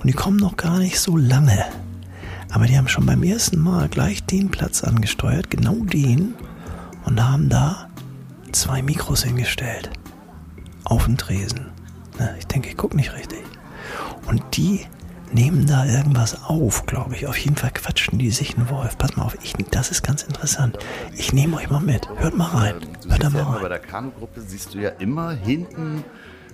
Und die kommen noch gar nicht so lange. Aber die haben schon beim ersten Mal gleich den Platz angesteuert, genau den, und haben da zwei Mikros hingestellt. Auf den Tresen. Na, ich denke, ich gucke nicht richtig. Und die nehmen da irgendwas auf, glaube ich. Auf jeden Fall quatschen die sich einen Wolf. Pass mal auf, ich, das ist ganz interessant. Ich nehme euch mal mit. Hört mal rein. Hört da mal rein. bei der Kanugruppe siehst du ja immer hinten,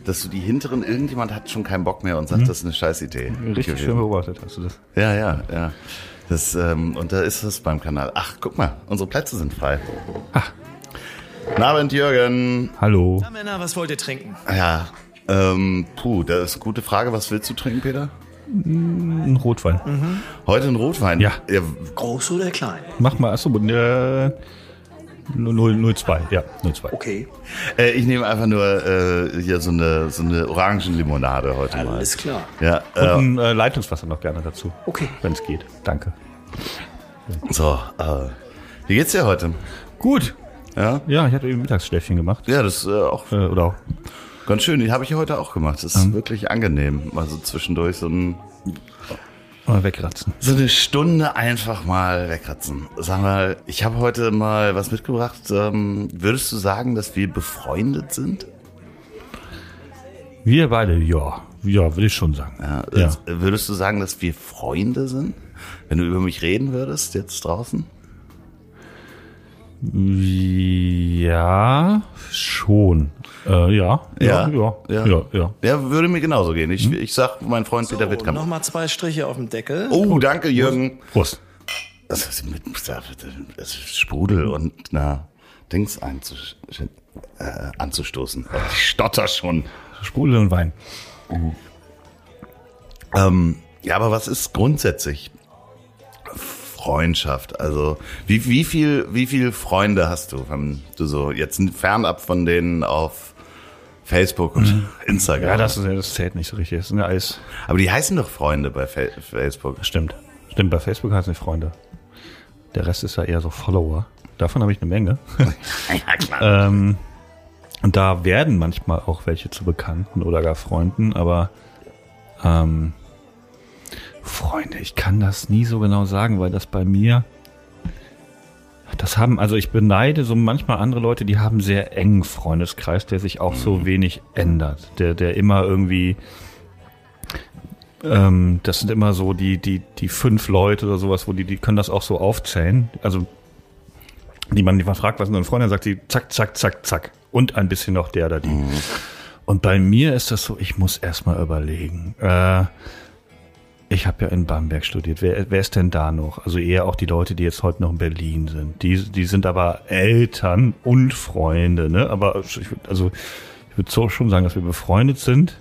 dass du die hinteren, irgendjemand hat schon keinen Bock mehr und sagt, das ist eine Scheißidee. Richtig gewesen. schön beobachtet hast du das. Ja, ja, ja. Das, ähm, und da ist es beim Kanal. Ach, guck mal, unsere Plätze sind frei. Ach. Guten Abend, Jürgen. Hallo. Na, Männer, was wollt ihr trinken? Ja, ähm, puh, das ist eine gute Frage. Was willst du trinken, Peter? Ein Rotwein. Heute ein Rotwein? Ja. Groß oder klein? Mach mal, achso, äh, 002, ja, 02. Okay, Äh, ich nehme einfach nur äh, hier so eine, so eine Orangenlimonade heute mal. alles klar. Ja, Und äh, ein äh, Leitungswasser noch gerne dazu. Okay. Wenn es geht. Danke. so, äh, wie geht's dir heute? Gut. Ja, Ja, ich hatte eben Mittagsschläfchen gemacht. ja, das ist äh, auch Äh, oder auch. Ganz schön, die habe ich heute auch gemacht. Das ist wirklich angenehm. Also zwischendurch so, ein, Mal wegratzen. so eine Stunde einfach mal wegratzen. Sag mal, ich habe heute mal was mitgebracht. Ähm, würdest du sagen, dass wir befreundet sind? Wir beide, ja. Ja, würde ich schon sagen. Ja, Ja. Würdest du sagen, dass wir Freunde sind? Wenn du über mich reden würdest, jetzt draußen? Ja, schon. Äh, ja. Ja, ja, ja, ja. ja. Ja, würde mir genauso gehen. Ich, ich sag, mein Freund Peter So, Wittkamp. nochmal zwei Striche auf dem Deckel. Oh, danke, Jürgen. Prost. Das ist mit das ist Sprudel und na Dings einzus, äh, anzustoßen. Ich stotter schon. Sprudel und Wein. Ähm, ja, aber was ist grundsätzlich Freundschaft? Also wie, wie viel wie viel Freunde hast du, wenn du so jetzt fernab von denen auf Facebook und Instagram? Ja, das, ist, das zählt nicht so richtig. Das sind ja alles. aber die heißen doch Freunde bei Fa Facebook. Stimmt. Stimmt, bei Facebook heißen die Freunde. Der Rest ist ja eher so Follower. Davon habe ich eine Menge. ja klar. ähm, und da werden manchmal auch welche zu Bekannten oder gar Freunden, aber ähm, Freunde, ich kann das nie so genau sagen, weil das bei mir, das haben, also ich beneide so manchmal andere Leute, die haben sehr engen Freundeskreis, der sich auch so wenig ändert, der, der immer irgendwie, ähm, das sind immer so die, die, die fünf Leute oder sowas, wo die, die können das auch so aufzählen, also die man, die man fragt, was ist denn ein Freund, dann sagt sie zack, zack, zack, zack. Und ein bisschen noch der oder die. Und bei mir ist das so, ich muss erstmal überlegen. Äh, ich habe ja in Bamberg studiert. Wer, wer ist denn da noch? Also eher auch die Leute, die jetzt heute noch in Berlin sind. Die, die sind aber Eltern und Freunde, ne? Aber ich, also ich würde so schon sagen, dass wir befreundet sind.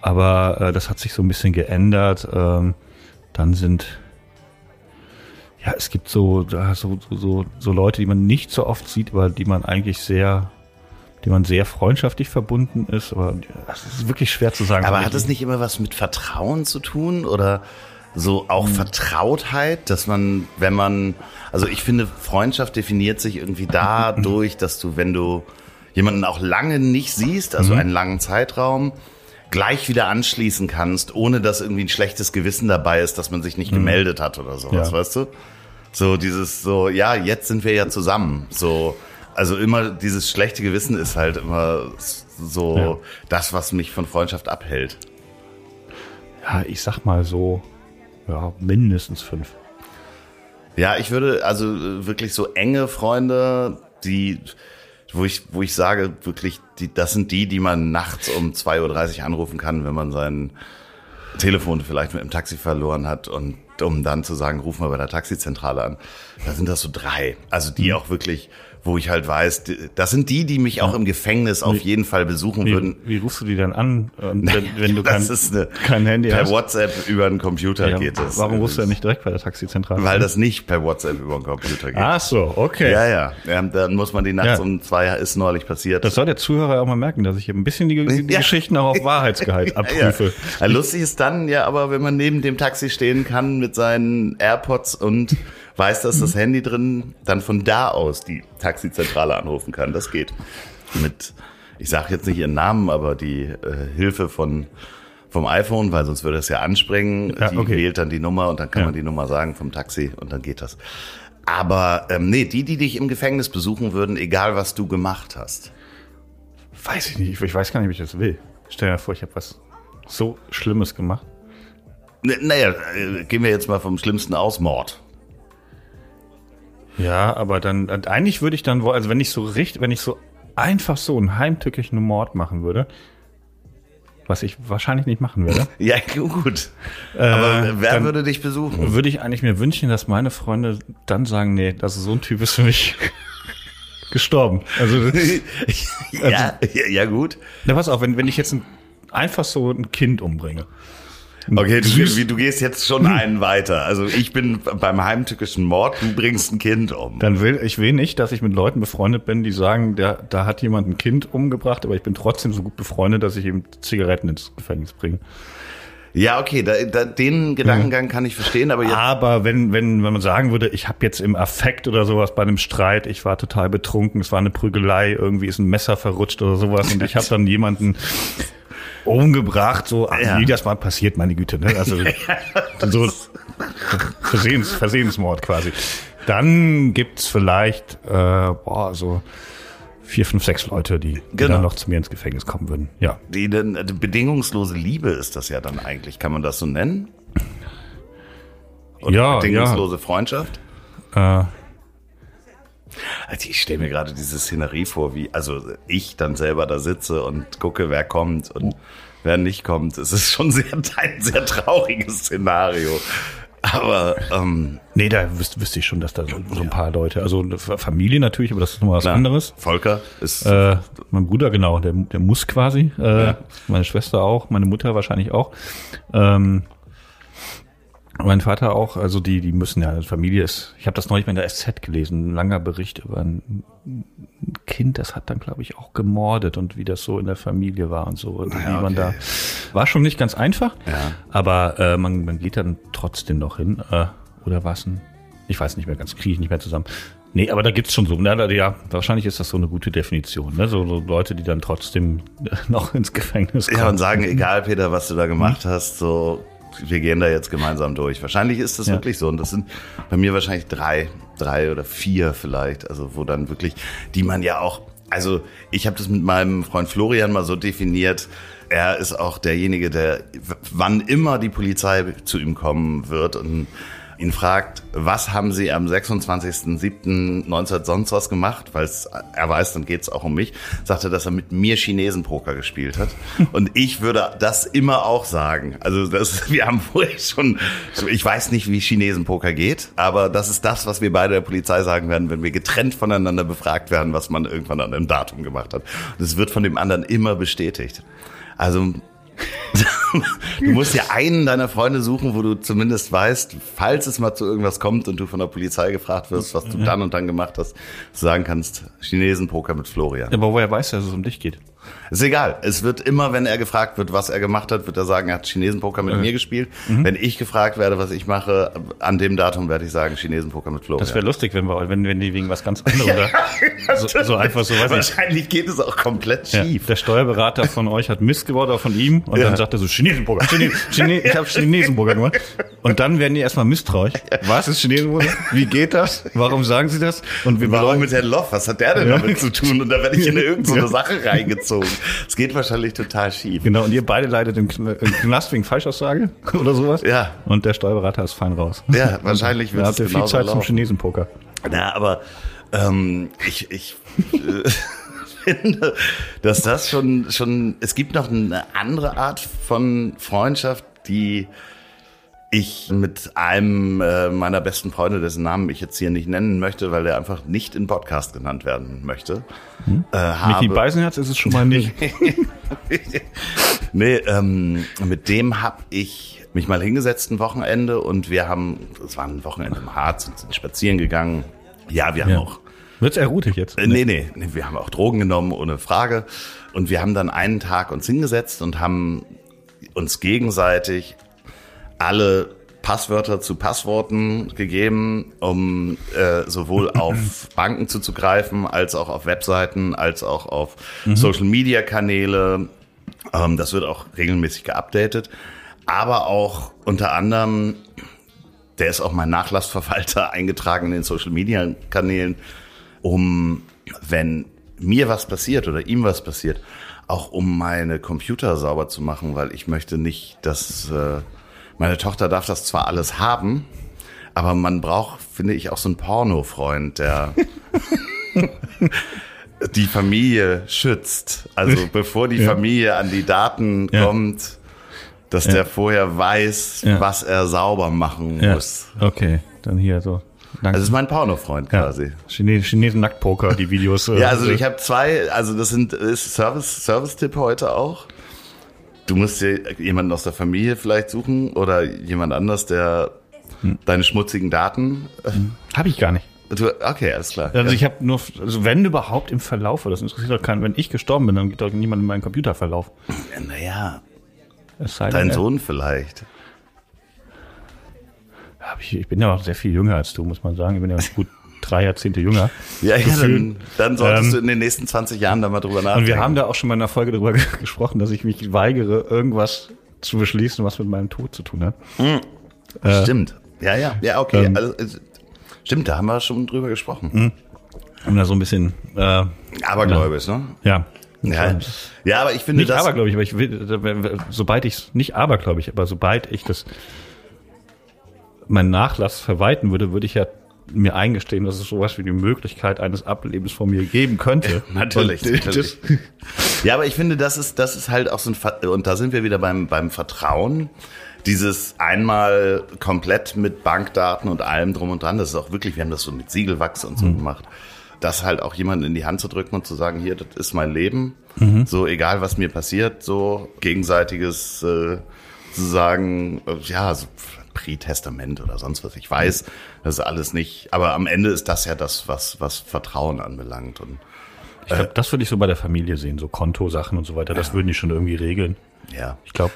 Aber äh, das hat sich so ein bisschen geändert. Ähm, dann sind ja, es gibt so, so, so, so Leute, die man nicht so oft sieht, aber die man eigentlich sehr, die man sehr freundschaftlich verbunden ist. Aber das ist wirklich schwer zu sagen. Aber hat es nicht immer was mit Vertrauen zu tun oder so auch Vertrautheit, dass man, wenn man, also ich finde, Freundschaft definiert sich irgendwie dadurch, dass du, wenn du jemanden auch lange nicht siehst, also einen langen Zeitraum, gleich wieder anschließen kannst, ohne dass irgendwie ein schlechtes Gewissen dabei ist, dass man sich nicht gemeldet hat oder sowas, Ja. weißt du? So dieses so, ja, jetzt sind wir ja zusammen. So, also immer dieses schlechte Gewissen ist halt immer so Ja. das, was mich von Freundschaft abhält. Ja, ich sag mal so, ja, mindestens fünf. Ja, ich würde also wirklich so enge Freunde, die, wo ich, wo ich sage, wirklich, die, das sind die, die man nachts um 2.30 Uhr anrufen kann, wenn man sein Telefon vielleicht mit dem Taxi verloren hat und um dann zu sagen, ruf mal bei der Taxizentrale an. Da sind das so drei. Also die auch wirklich, wo ich halt weiß, das sind die, die mich auch im Gefängnis auf jeden Fall besuchen Wie, würden. wie rufst du die dann an, und wenn, wenn du kein, kein Handy per hast? WhatsApp über einen Computer Ja, geht das. warum rufst du ja nicht direkt bei der Taxizentrale? Weil an? das nicht per WhatsApp über den Computer geht. Ach so, okay. Ja, ja. ja. Dann muss man die nachts Ja. um zwei, ist neulich passiert. Das soll der Zuhörer auch mal merken, dass ich hier ein bisschen die, die Ja. Geschichten auch auf Wahrheitsgehalt abprüfe. Lustig ist dann ja aber, wenn man neben dem Taxi stehen kann mit seinen AirPods und weiß, dass das Handy drin, dann von da aus die Taxizentrale anrufen kann. Das geht. Mit, ich sage jetzt nicht ihren Namen, aber die äh, Hilfe von vom iPhone, weil sonst würde es ja anspringen. Ja, die okay. wählt dann die Nummer und dann kann Ja. man die Nummer sagen vom Taxi und dann geht das. Aber ähm, nee, die, die dich im Gefängnis besuchen würden, egal was du gemacht hast. Weiß ich nicht, ich weiß gar nicht, wie ich das will. Stell dir vor, ich habe was so Schlimmes gemacht. Naja, äh, gehen wir jetzt mal vom Schlimmsten aus, Mord. Ja, aber dann, dann- eigentlich würde ich dann, also wenn ich so richtig, wenn ich so einfach so einen heimtückischen Mord machen würde, was ich wahrscheinlich nicht machen würde, Ja, gut. Aber wer Äh, würde dich besuchen? würde ich eigentlich mir wünschen, dass meine Freunde dann sagen, nee, das ist so ein Typ ist für mich gestorben. Also, ja, ja, ja, gut. na pass auf, wenn, wenn ich jetzt ein, einfach so ein Kind umbringe. Okay, du, du gehst jetzt schon einen weiter. Also ich bin beim heimtückischen Mord, du bringst ein Kind um. Dann will ich will nicht, dass ich mit Leuten befreundet bin, die sagen, der, da hat jemand ein Kind umgebracht, aber ich bin trotzdem so gut befreundet, dass ich ihm Zigaretten ins Gefängnis bringe. Ja, okay, da, da, den Gedankengang kann ich verstehen, aber jetzt, Aber wenn, wenn, wenn man sagen würde, ich habe jetzt im Affekt oder sowas bei einem Streit, ich war total betrunken, es war eine Prügelei, irgendwie ist ein Messer verrutscht oder sowas und ich habe dann jemanden umgebracht, so Ja. wie das mal passiert, meine Güte, ne? Also so Versehens, Versehensmord quasi. Dann gibt's vielleicht äh, boah, so vier, fünf, sechs Leute, die, die Genau. dann noch zu mir ins Gefängnis kommen würden. Ja. die, die, die bedingungslose Liebe ist das ja dann eigentlich. Kann man das so nennen? ja, Bedingungslose Freundschaft? ja. Äh, Also ich stelle mir gerade diese Szenerie vor, wie also ich dann selber da sitze und gucke, wer kommt und wer nicht kommt. Es ist schon sehr ein sehr trauriges Szenario. Aber ähm, nee, da wüs wüsste ich schon, dass da so, so ein paar Leute, also Familie natürlich, aber das ist nochmal was klar, anderes. Volker ist Äh, mein Bruder, genau, der, der muss quasi. Äh, Meine Schwester auch, meine Mutter wahrscheinlich auch. Ähm, mein Vater auch, also die, die müssen ja, Familie ist, ich habe das neulich mal in der SZ gelesen, ein langer Bericht über ein Kind, das hat dann, glaube ich, auch gemordet und wie das so in der Familie war und so. Und wie man da, war schon nicht ganz einfach, Ja. aber äh, man, man geht dann trotzdem noch hin. Äh, oder was ein, ich weiß nicht mehr ganz, kriege ich nicht mehr zusammen. Nee, aber da gibt's schon so, na, ja, wahrscheinlich ist das so eine gute Definition, ne? So, so Leute, die dann trotzdem noch ins Gefängnis kommen. ja und sagen, egal Peter, was du da gemacht hast, so wir gehen da jetzt gemeinsam durch. Wahrscheinlich ist das Ja. wirklich so und das sind bei mir wahrscheinlich drei, drei oder vier vielleicht, also wo dann wirklich, die man ja auch, also ich habe das mit meinem Freund Florian mal so definiert. Er ist auch derjenige, der wann immer die Polizei zu ihm kommen wird und ihn fragt, was haben Sie am 26.07.19 sonst was gemacht, weil er weiß, dann geht's auch um mich, sagt er, dass er mit mir Chinesenpoker gespielt hat. Und ich würde das immer auch sagen. Also das, wir haben vorher schon, ich weiß nicht, wie Chinesenpoker geht, aber das ist das, was wir beide der Polizei sagen werden, wenn wir getrennt voneinander befragt werden, was man irgendwann an einem Datum gemacht hat. Und es wird von dem anderen immer bestätigt. Also du musst ja einen deiner Freunde suchen, wo du zumindest weißt, falls es mal zu irgendwas kommt und du von der Polizei gefragt wirst, was du dann und dann gemacht hast, du sagen kannst, Chinesenpoker mit Florian. aber woher weiß er, dass es um dich geht? Ist egal. Es wird immer, wenn er gefragt wird, was er gemacht hat, wird er sagen, er hat Chinesenpoker mit mir gespielt. Wenn ich gefragt werde, was ich mache, an dem Datum werde ich sagen, Chinesenpoker mit Florian. Das wäre lustig, wenn wir, wenn, wenn die wegen was ganz anderem da, so, so einfach so, ich, Wahrscheinlich geht es auch komplett Ja, schief. der Steuerberater von euch hat Mist gebaut, oder von ihm, und Ja. dann sagt er so, Chinesenburger, Chine, Chine, ich habe Chinesenburger gemacht. Und dann werden die erstmal misstrauisch. Was ist Chinesenburger? Wie geht das? Warum sagen sie das? Und wie Warum mit Herrn Loff? Was hat der denn Ja. damit zu tun? Und da werde ich in irgendeine Ja. Sache reingezogen. Es geht wahrscheinlich total schief. Genau, und ihr beide leidet im Kn- im Knast wegen Falschaussage oder sowas. Ja. Und der Steuerberater ist fein raus. Ja, wahrscheinlich Da wird habt es ihr viel genauso Zeit zum laufen. Chinesenpoker. Na, aber ähm, ich, ich äh, finde, dass das schon, schon, es gibt noch eine andere Art von Freundschaft, die ich mit einem äh, meiner besten Freunde, dessen Namen ich jetzt hier nicht nennen möchte, weil er einfach nicht in Podcast genannt werden möchte. Hm? Äh, Michi Beisenherz ist es schon mal nicht. nee, ähm, mit dem habe ich mich mal hingesetzt ein Wochenende und wir haben, es war ein Wochenende im Harz und sind spazieren gegangen. Ja, wir haben ja. auch. Wird's erotisch jetzt? Äh, nee, nee, nee, wir haben auch Drogen genommen, ohne Frage. Und wir haben dann einen Tag uns hingesetzt und haben uns gegenseitig alle Passwörter zu Passworten gegeben, um äh, sowohl auf Banken zuzugreifen, als auch auf Webseiten, als auch auf mhm. Social-Media-Kanäle. Ähm, das wird auch regelmäßig geupdatet. Aber auch unter anderem, der ist auch mein Nachlassverwalter eingetragen in den Social-Media-Kanälen, um, wenn mir was passiert oder ihm was passiert, auch um meine Computer sauber zu machen, weil ich möchte nicht, dass... Äh, meine Tochter darf das zwar alles haben, aber man braucht, finde ich, auch so einen Porno-Freund, der die Familie schützt. Also bevor die ja. Familie an die Daten ja. kommt, dass ja. der vorher weiß, was er sauber machen muss. Okay, dann hier so. Danke. Das ist mein Porno-Freund quasi. Chine Chinesen Nacktpoker, die Videos. ja, also ich habe zwei, also das sind ist Service Service-Tipp heute auch. Du musst dir jemanden aus der Familie vielleicht suchen oder jemand anders, der hm. deine schmutzigen Daten. Hm. Habe ich gar nicht. Du, okay, alles klar. Also ich habe nur, also wenn überhaupt im Verlauf, das interessiert doch keinen, wenn ich gestorben bin, dann geht doch niemand in meinen Computerverlauf. Ja, naja. Dein Sohn vielleicht. Ich, ich bin ja auch sehr viel jünger als du, muss man sagen. Ich bin ja gut drei Jahrzehnte jünger. Ja, ja dann, dann solltest ähm, du in den nächsten 20 Jahren da mal drüber nachdenken. Und wir haben da auch schon mal in einer Folge drüber gesprochen, dass ich mich weigere, irgendwas zu beschließen, was mit meinem Tod zu tun hat. Mhm. Äh, stimmt. Ja, ja, ja, okay. Ähm, also, stimmt, da haben wir schon drüber gesprochen. Mhm. Und da so ein bisschen. Äh, Abergläubisch, ne? Ja. Ja, ja, aber ich finde nicht das. abergläubig, aber ich will, sobald ich nicht abergläubig, aber sobald ich das meinen Nachlass verweiten würde, würde ich ja mir eingestehen, dass es sowas wie die Möglichkeit eines Ablebens von mir geben könnte. natürlich, natürlich. Ja, aber ich finde, das ist, das ist halt auch so ein, und da sind wir wieder beim, beim Vertrauen. Dieses einmal komplett mit Bankdaten und allem drum und dran, das ist auch wirklich, wir haben das so mit Siegelwachs und so mhm. gemacht. Das halt auch jemanden in die Hand zu drücken und zu sagen, hier, das ist mein Leben. Mhm. So, egal was mir passiert, so gegenseitiges, äh, zu sagen, äh, ja, so, Pre-Testament oder sonst was. Ich weiß, das ist alles nicht, aber am Ende ist das ja das, was, was Vertrauen anbelangt. Und, ich glaube, äh, das würde ich so bei der Familie sehen, so Kontosachen und so weiter. Das ja. würden die schon irgendwie regeln. Ja. Ich glaube,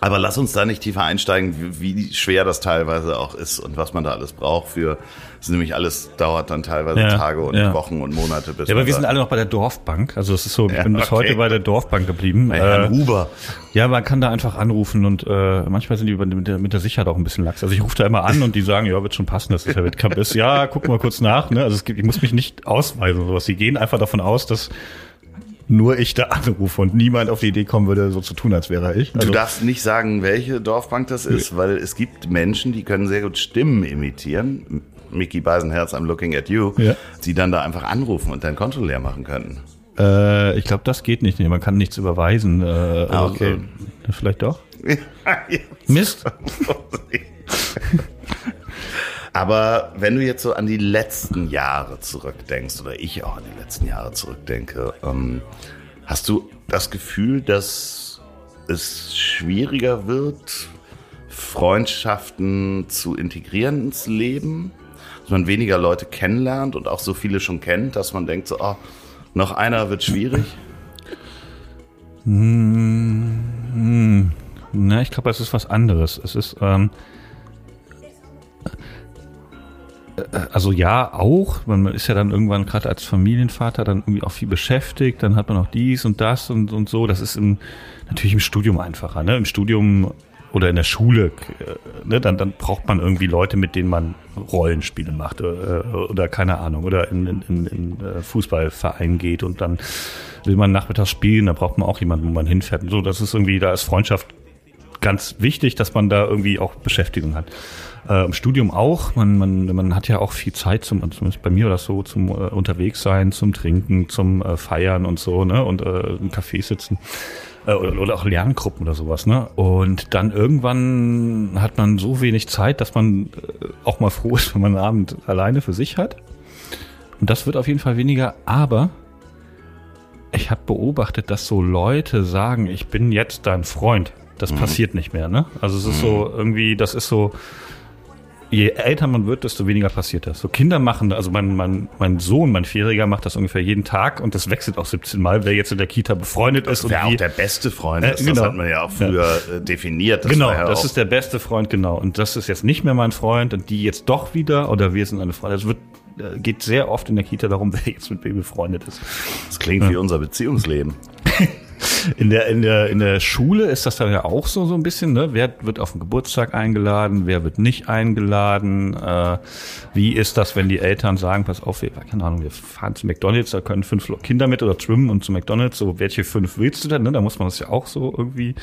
aber lass uns da nicht tiefer einsteigen, wie, wie, schwer das teilweise auch ist und was man da alles braucht für. Das nämlich alles dauert dann teilweise ja, Tage und ja. Wochen und Monate bis. Ja, aber wir sind alle noch bei der Dorfbank. Also es ist so, ich ja, bin bis okay. heute bei der Dorfbank geblieben. Bei Herrn äh, Huber. Ja, man kann da einfach anrufen und äh, manchmal sind die mit der, mit der Sicherheit auch ein bisschen lax. Also ich rufe da immer an und die sagen, ja, wird schon passen, dass das der Wettkampf ist. Ja, guck mal kurz nach. Ne? Also es gibt, ich muss mich nicht ausweisen oder sowas. Sie gehen einfach davon aus, dass nur ich da anrufe und niemand auf die Idee kommen würde, so zu tun, als wäre ich. Also, du darfst nicht sagen, welche Dorfbank das ist, nee. weil es gibt Menschen, die können sehr gut Stimmen imitieren. Mickey Beisenherz, I'm looking at you, ja. die dann da einfach anrufen und dein Konto leer machen können. Äh, ich glaube, das geht nicht. Man kann nichts überweisen. Äh, ah, also, okay. Äh, vielleicht doch. Mist. Aber wenn du jetzt so an die letzten Jahre zurückdenkst, oder ich auch an die letzten Jahre zurückdenke, ähm, hast du das Gefühl, dass es schwieriger wird, Freundschaften zu integrieren ins Leben? Dass man weniger Leute kennenlernt und auch so viele schon kennt, dass man denkt, so, oh, noch einer wird schwierig? Hm, hm. Na, ich glaube, es ist was anderes. Es ist, ähm, also ja, auch. Man ist ja dann irgendwann gerade als Familienvater dann irgendwie auch viel beschäftigt. Dann hat man auch dies und das und, und so. Das ist im, natürlich im Studium einfacher. Ne? Im Studium oder in der Schule, äh, ne? dann, dann braucht man irgendwie Leute, mit denen man Rollenspiele macht oder, äh, oder keine Ahnung. Oder in, in, in, in Fußballverein geht und dann will man nachmittags spielen. Da braucht man auch jemanden, wo man hinfährt. Und so, das ist irgendwie, da ist Freundschaft ganz wichtig, dass man da irgendwie auch Beschäftigung hat. Äh, Im Studium auch. Man, man, man hat ja auch viel Zeit zum, zumindest bei mir oder so, zum äh, unterwegs sein, zum Trinken, zum äh, Feiern und so, ne? Und äh, im Café sitzen. Äh, oder, oder auch Lerngruppen oder sowas, ne? Und dann irgendwann hat man so wenig Zeit, dass man äh, auch mal froh ist, wenn man einen Abend alleine für sich hat. Und das wird auf jeden Fall weniger, aber ich habe beobachtet, dass so Leute sagen, ich bin jetzt dein Freund. Das mhm. passiert nicht mehr, ne? Also es ist mhm. so irgendwie, das ist so, je älter man wird, desto weniger passiert das. So Kinder machen, also mein, mein, mein Sohn, mein Vierjähriger macht das ungefähr jeden Tag und das wechselt auch 17 Mal, wer jetzt in der Kita befreundet ist. Wer auch der beste Freund äh, ist, genau. das hat man ja auch früher ja. Äh, definiert. Das genau, ja das ist der beste Freund, genau. Und das ist jetzt nicht mehr mein Freund und die jetzt doch wieder oder wir sind eine Freundin. Das wird äh, geht sehr oft in der Kita darum, wer jetzt mit wem befreundet ist. Das klingt ja. wie unser Beziehungsleben. In der, in, der, in der Schule ist das dann ja auch so, so ein bisschen, ne? Wer wird auf den Geburtstag eingeladen, wer wird nicht eingeladen? Äh, wie ist das, wenn die Eltern sagen, pass auf, wir, keine Ahnung, wir fahren zu McDonalds, da können fünf Kinder mit oder schwimmen und zu McDonalds, so welche fünf willst du denn? Ne? Da muss man das ja auch so irgendwie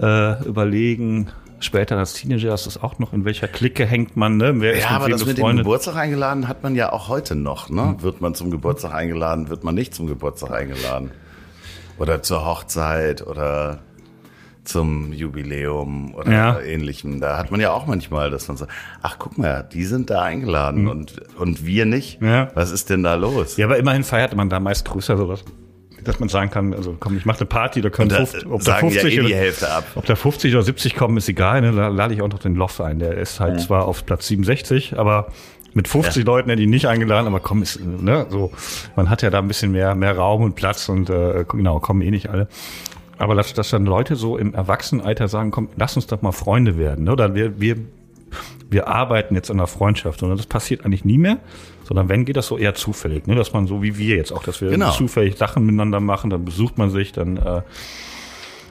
äh, überlegen später als Teenager ist das auch noch, in welcher Clique hängt man, ne? Wer ja, aber das mit dem Geburtstag eingeladen hat man ja auch heute noch, ne? Hm. Wird man zum Geburtstag eingeladen, wird man nicht zum Geburtstag eingeladen. Oder zur Hochzeit oder zum Jubiläum oder ja. ähnlichem. Da hat man ja auch manchmal, dass man so, ach guck mal, die sind da eingeladen mhm. und, und wir nicht. Ja. Was ist denn da los? Ja, aber immerhin feiert man da meist größer sowas. Dass man sagen kann, also komm, ich mache eine Party, da können da 50, ob da 50 ja eh oder, Hälfte ab. Ob da 50 oder 70 kommen, ist egal, ne? Da lade ich auch noch den Loff ein. Der ist halt mhm. zwar auf Platz 67, aber mit 50 ja. Leuten hätte ich nicht eingeladen, aber komm, ist, ne, so, man hat ja da ein bisschen mehr, mehr Raum und Platz und äh, genau, kommen eh nicht alle. Aber dass, dass dann Leute so im Erwachsenenalter sagen, komm, lass uns doch mal Freunde werden, ne? Oder wir, wir, wir arbeiten jetzt an der Freundschaft. Und das passiert eigentlich nie mehr, sondern wenn, geht das so eher zufällig, ne? Dass man so wie wir jetzt auch, dass wir genau. zufällig Sachen miteinander machen, dann besucht man sich, dann äh,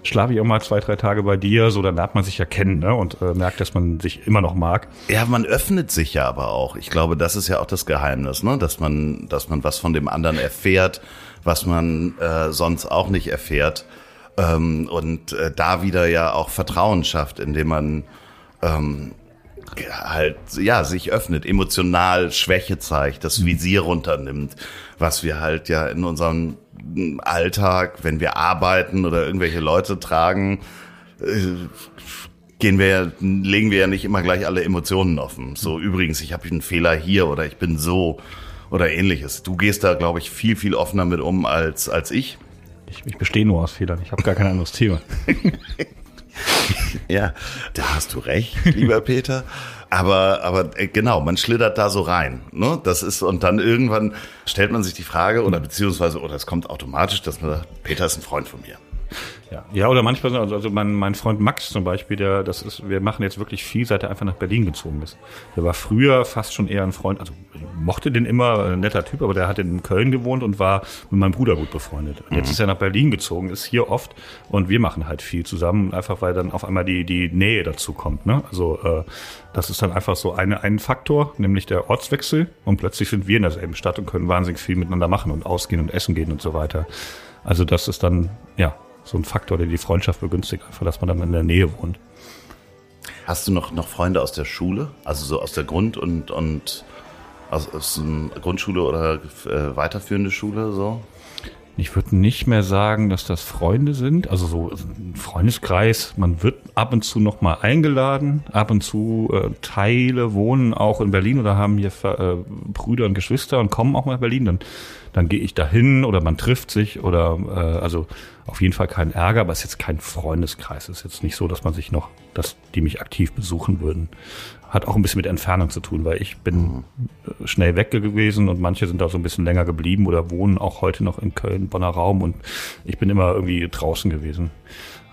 schlafe ich auch mal zwei, drei Tage bei dir, so dann lernt man sich ja kennen ne? und äh, merkt, dass man sich immer noch mag. Ja, man öffnet sich ja aber auch. Ich glaube, das ist ja auch das Geheimnis, ne? dass man, dass man was von dem anderen erfährt, was man äh, sonst auch nicht erfährt. Ähm, und äh, da wieder ja auch Vertrauen schafft, indem man ähm, halt ja sich öffnet, emotional Schwäche zeigt, das Visier runternimmt, was wir halt ja in unserem Alltag, wenn wir arbeiten oder irgendwelche Leute tragen, äh, gehen wir ja, legen wir ja nicht immer gleich alle Emotionen offen. So übrigens, ich habe einen Fehler hier oder ich bin so oder ähnliches. Du gehst da, glaube ich, viel, viel offener mit um als, als ich. Ich, ich bestehe nur aus Fehlern. Ich habe gar kein anderes Thema. ja, da hast du recht, lieber Peter. Aber, aber äh, genau, man schlittert da so rein. Ne? Das ist, und dann irgendwann stellt man sich die Frage, oder beziehungsweise, oder es kommt automatisch, dass man sagt, Peter ist ein Freund von mir. Ja, ja oder manchmal, also, also mein, mein Freund Max zum Beispiel, der, das ist, wir machen jetzt wirklich viel, seit er einfach nach Berlin gezogen ist. Der war früher fast schon eher ein Freund, also mochte den immer, ein netter Typ, aber der hat in Köln gewohnt und war mit meinem Bruder gut befreundet. Und jetzt mhm. ist er nach Berlin gezogen, ist hier oft und wir machen halt viel zusammen, einfach weil dann auf einmal die, die Nähe dazu kommt. Ne? Also äh, das ist dann einfach so eine, ein Faktor, nämlich der Ortswechsel und plötzlich sind wir in derselben Stadt und können wahnsinnig viel miteinander machen und ausgehen und essen gehen und so weiter. Also das ist dann, ja, so ein Faktor, der die Freundschaft begünstigt, einfach, dass man dann in der Nähe wohnt. Hast du noch, noch Freunde aus der Schule? Also so aus der Grund- und, und aus, aus Grundschule oder äh, weiterführende Schule so? Ich würde nicht mehr sagen, dass das Freunde sind. Also so ein Freundeskreis. Man wird ab und zu noch mal eingeladen. Ab und zu äh, Teile wohnen auch in Berlin oder haben hier äh, Brüder und Geschwister und kommen auch mal nach Berlin. Dann, dann gehe ich dahin oder man trifft sich oder äh, also auf jeden Fall kein Ärger, aber es ist jetzt kein Freundeskreis. Es ist jetzt nicht so, dass man sich noch, dass die mich aktiv besuchen würden. Hat auch ein bisschen mit Entfernung zu tun, weil ich bin mhm. schnell weg gewesen und manche sind da so ein bisschen länger geblieben oder wohnen auch heute noch in Köln, Bonner Raum und ich bin immer irgendwie draußen gewesen.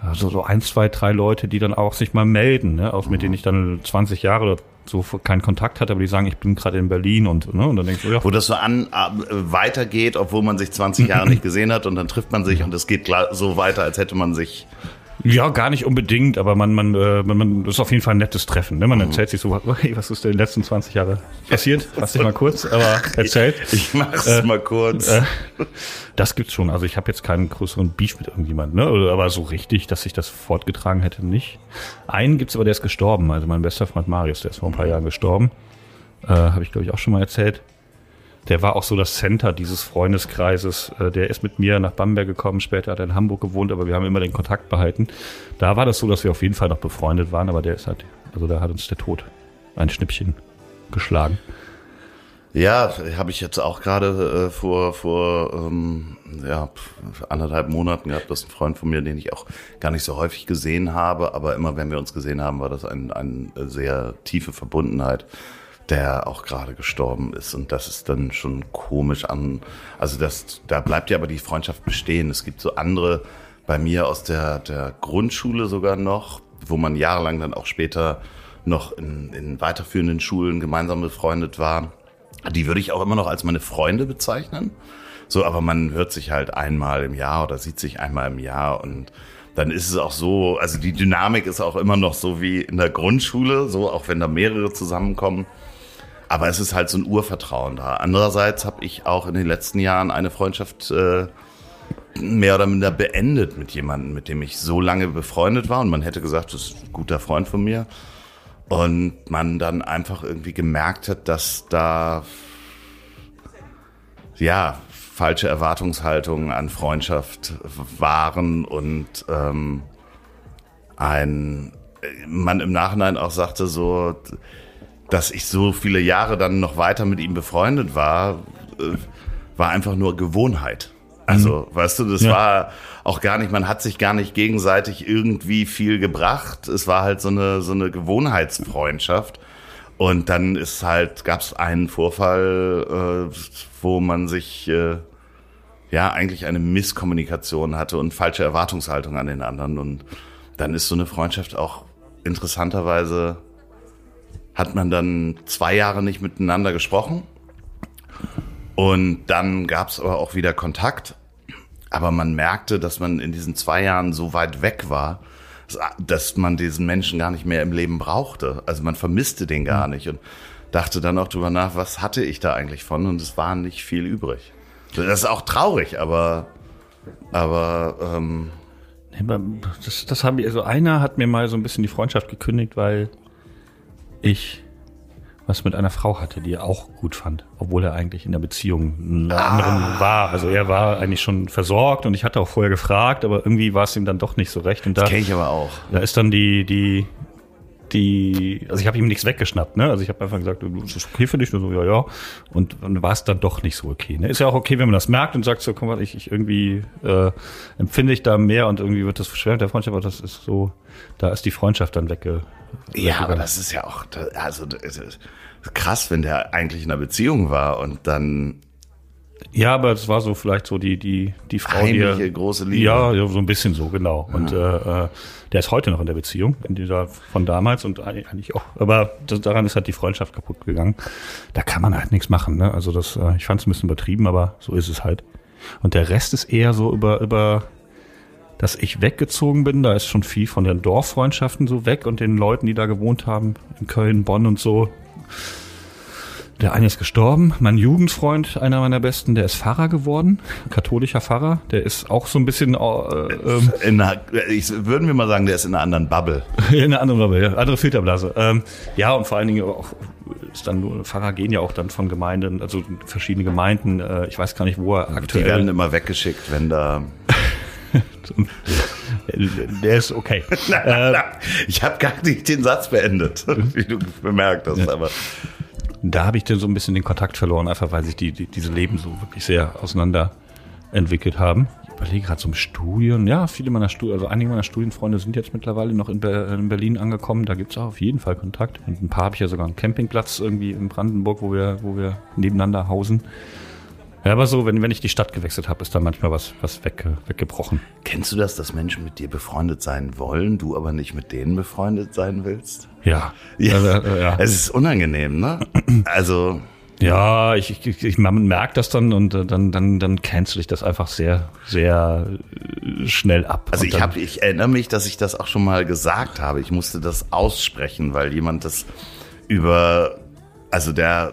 Also so ein, zwei, drei Leute, die dann auch sich mal melden, ne? auch mit denen ich dann 20 Jahre oder so keinen Kontakt hat, aber die sagen, ich bin gerade in Berlin und, ne, und dann denkst du, ja. Wo das so an äh, weitergeht, obwohl man sich 20 Jahre nicht gesehen hat und dann trifft man sich und es geht so weiter, als hätte man sich ja, gar nicht unbedingt, aber man, man, äh, man, man das ist auf jeden Fall ein nettes Treffen. Ne? Man mhm. erzählt sich so, hey, was ist denn in den letzten 20 Jahren passiert? Lass dich mal kurz, aber erzählt. Ich, ich mach's äh, mal kurz. Äh, das gibt's schon. Also ich habe jetzt keinen größeren Beef mit irgendjemandem, ne? aber so richtig, dass ich das fortgetragen hätte, nicht. Einen gibt's aber, der ist gestorben. Also mein bester Freund Marius, der ist vor ein paar Jahren gestorben. Äh, habe ich, glaube ich, auch schon mal erzählt. Der war auch so das Center dieses Freundeskreises. Äh, der ist mit mir nach Bamberg gekommen, später hat er in Hamburg gewohnt, aber wir haben immer den Kontakt behalten. Da war das so, dass wir auf jeden Fall noch befreundet waren, aber der ist halt, also da hat uns der Tod ein Schnippchen geschlagen. Ja, habe ich jetzt auch gerade äh, vor vor ähm, ja, anderthalb Monaten gehabt. Das ist ein Freund von mir, den ich auch gar nicht so häufig gesehen habe, aber immer wenn wir uns gesehen haben, war das eine ein sehr tiefe Verbundenheit, der auch gerade gestorben ist. Und das ist dann schon komisch an. Also das, da bleibt ja aber die Freundschaft bestehen. Es gibt so andere bei mir aus der, der Grundschule sogar noch, wo man jahrelang dann auch später noch in, in weiterführenden Schulen gemeinsam befreundet war die würde ich auch immer noch als meine Freunde bezeichnen. So, aber man hört sich halt einmal im Jahr oder sieht sich einmal im Jahr und dann ist es auch so, also die Dynamik ist auch immer noch so wie in der Grundschule, so auch wenn da mehrere zusammenkommen. Aber es ist halt so ein Urvertrauen da. Andererseits habe ich auch in den letzten Jahren eine Freundschaft äh, mehr oder minder beendet mit jemandem, mit dem ich so lange befreundet war. Und man hätte gesagt, das ist ein guter Freund von mir. Und man dann einfach irgendwie gemerkt hat, dass da ja falsche Erwartungshaltungen an Freundschaft waren und ähm, ein man im Nachhinein auch sagte so, dass ich so viele Jahre dann noch weiter mit ihm befreundet war, äh, war einfach nur Gewohnheit. Also, mhm. weißt du, das ja. war auch gar nicht, man hat sich gar nicht gegenseitig irgendwie viel gebracht. Es war halt so eine, so eine Gewohnheitsfreundschaft. Und dann ist halt, gab es einen Vorfall, äh, wo man sich äh, ja eigentlich eine Misskommunikation hatte und falsche Erwartungshaltung an den anderen. Und dann ist so eine Freundschaft auch interessanterweise, hat man dann zwei Jahre nicht miteinander gesprochen und dann gab es aber auch wieder Kontakt. Aber man merkte, dass man in diesen zwei Jahren so weit weg war, dass man diesen Menschen gar nicht mehr im Leben brauchte. Also man vermisste den gar nicht und dachte dann auch drüber nach, was hatte ich da eigentlich von? Und es war nicht viel übrig. Das ist auch traurig, aber aber ähm, das, das habe ich. Also einer hat mir mal so ein bisschen die Freundschaft gekündigt, weil ich was mit einer Frau hatte, die er auch gut fand, obwohl er eigentlich in der Beziehung einer ah. anderen war. Also er war eigentlich schon versorgt und ich hatte auch vorher gefragt, aber irgendwie war es ihm dann doch nicht so recht. Und da, das kenne ich aber auch. Da ist dann die, die, die, also ich habe ihm nichts weggeschnappt, ne? Also ich habe einfach gesagt, ist das okay für dich? So, ja, ja. Und dann war es dann doch nicht so okay. Ne? Ist ja auch okay, wenn man das merkt und sagt so, komm mal, ich, ich irgendwie äh, empfinde ich da mehr und irgendwie wird das schwer mit der Freundschaft, aber das ist so, da ist die Freundschaft dann wegge. Ja, aber das ist ja auch, also krass, wenn der eigentlich in einer Beziehung war und dann ja, aber es war so vielleicht so die die die Frau, Heimliche, die große Liebe. Ja, ja, so ein bisschen so genau. Und äh, äh, der ist heute noch in der Beziehung, in dieser von damals und eigentlich auch. Aber das, daran ist halt die Freundschaft kaputt gegangen. Da kann man halt nichts machen. Ne? Also das, äh, ich fand es ein bisschen übertrieben, aber so ist es halt. Und der Rest ist eher so über über dass ich weggezogen bin. Da ist schon viel von den Dorffreundschaften so weg und den Leuten, die da gewohnt haben, in Köln, Bonn und so. Der eine ist gestorben. Mein Jugendfreund, einer meiner besten, der ist Pfarrer geworden, katholischer Pfarrer. Der ist auch so ein bisschen. Äh, ähm, in einer, ich, würden wir mal sagen, der ist in einer anderen Bubble. in einer anderen Bubble, ja. andere Filterblase. Ähm, ja, und vor allen Dingen auch ist dann nur, Pfarrer gehen ja auch dann von Gemeinden, also verschiedene Gemeinden. Äh, ich weiß gar nicht, wo er aktuell. Die werden immer weggeschickt, wenn da Der ist okay. na, na, na. Ich habe gar nicht den Satz beendet, wie du bemerkt hast. Aber da habe ich dann so ein bisschen den Kontakt verloren, einfach weil sich die, die, diese Leben so wirklich sehr auseinander entwickelt haben. Ich überlege gerade zum Studien. Ja, viele meiner Studien, also einige meiner Studienfreunde sind jetzt mittlerweile noch in, Be in Berlin angekommen. Da gibt es auch auf jeden Fall Kontakt. Und ein paar habe ich ja sogar einen Campingplatz irgendwie in Brandenburg, wo wir, wo wir nebeneinander hausen. Ja, aber so, wenn, wenn ich die Stadt gewechselt habe, ist da manchmal was, was wegge, weggebrochen. Kennst du das, dass Menschen mit dir befreundet sein wollen, du aber nicht mit denen befreundet sein willst? Ja. Ja, also, ja. es ist unangenehm, ne? Also. Ja, ich, ich, ich man merkt das dann und äh, dann, dann, dann cancel ich das einfach sehr, sehr äh, schnell ab. Also ich habe, ich erinnere mich, dass ich das auch schon mal gesagt habe. Ich musste das aussprechen, weil jemand das über also der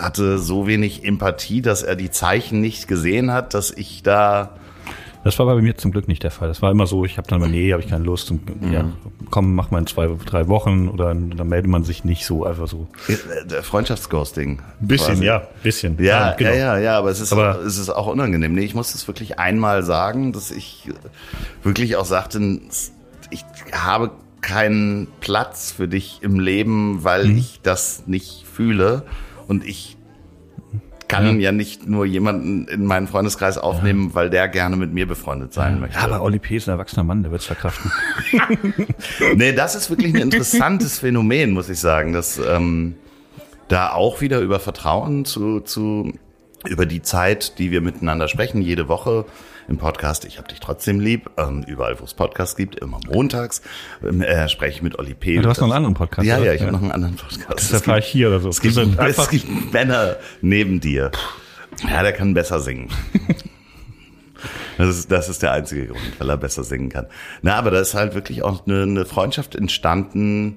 hatte so wenig Empathie, dass er die Zeichen nicht gesehen hat, dass ich da Das war bei mir zum Glück nicht der Fall. Das war immer so, ich habe dann mal, nee, habe ich keine Lust. Und, ja, komm, mach mal in zwei, drei Wochen oder dann meldet man sich nicht so einfach so. Äh, Freundschaftsghosting. Bisschen, quasi. ja, bisschen. Ja, genau. ja, ja, ja, aber es ist, Aber- es ist auch unangenehm. Nee, ich muss das wirklich einmal sagen, dass ich wirklich auch sagte, ich habe keinen Platz für dich im Leben, weil Mhm. ich das nicht fühle und ich kann ja. nicht nur jemanden in meinen Freundeskreis aufnehmen, weil der gerne mit mir befreundet sein möchte. Ja, aber Olli P. ist ein erwachsener Mann, der wird's verkraften. Nee, das ist wirklich ein interessantes Phänomen, muss ich sagen, dass ähm, da auch wieder über Vertrauen zu, zu über die Zeit, die wir miteinander sprechen, jede Woche im Podcast Ich hab dich trotzdem lieb, ähm, überall wo es Podcasts gibt, immer montags, ähm, äh, spreche ich mit Olli P. du hast noch einen anderen Podcast, Ja, oder? ja, ich Ja. habe noch einen anderen Podcast. Das erfahre ich hier oder so. Es gibt, es einfach- gibt Männer neben dir. Ja, der kann besser singen. Das ist, das ist der einzige Grund, weil er besser singen kann. Na, aber da ist halt wirklich auch eine, eine Freundschaft entstanden,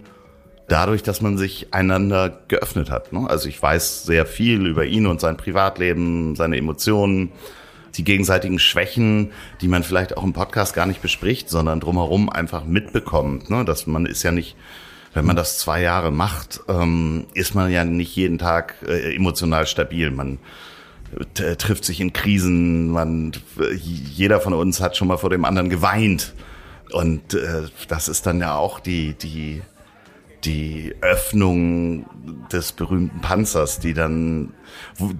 dadurch, dass man sich einander geöffnet hat. Ne? Also ich weiß sehr viel über ihn und sein Privatleben, seine Emotionen, die gegenseitigen Schwächen, die man vielleicht auch im Podcast gar nicht bespricht, sondern drumherum einfach mitbekommt. Ne? Dass man ist ja nicht, wenn man das zwei Jahre macht, ähm, ist man ja nicht jeden Tag äh, emotional stabil. Man t- trifft sich in Krisen, man, jeder von uns hat schon mal vor dem anderen geweint. Und äh, das ist dann ja auch die, die, die Öffnung des berühmten Panzers, die dann,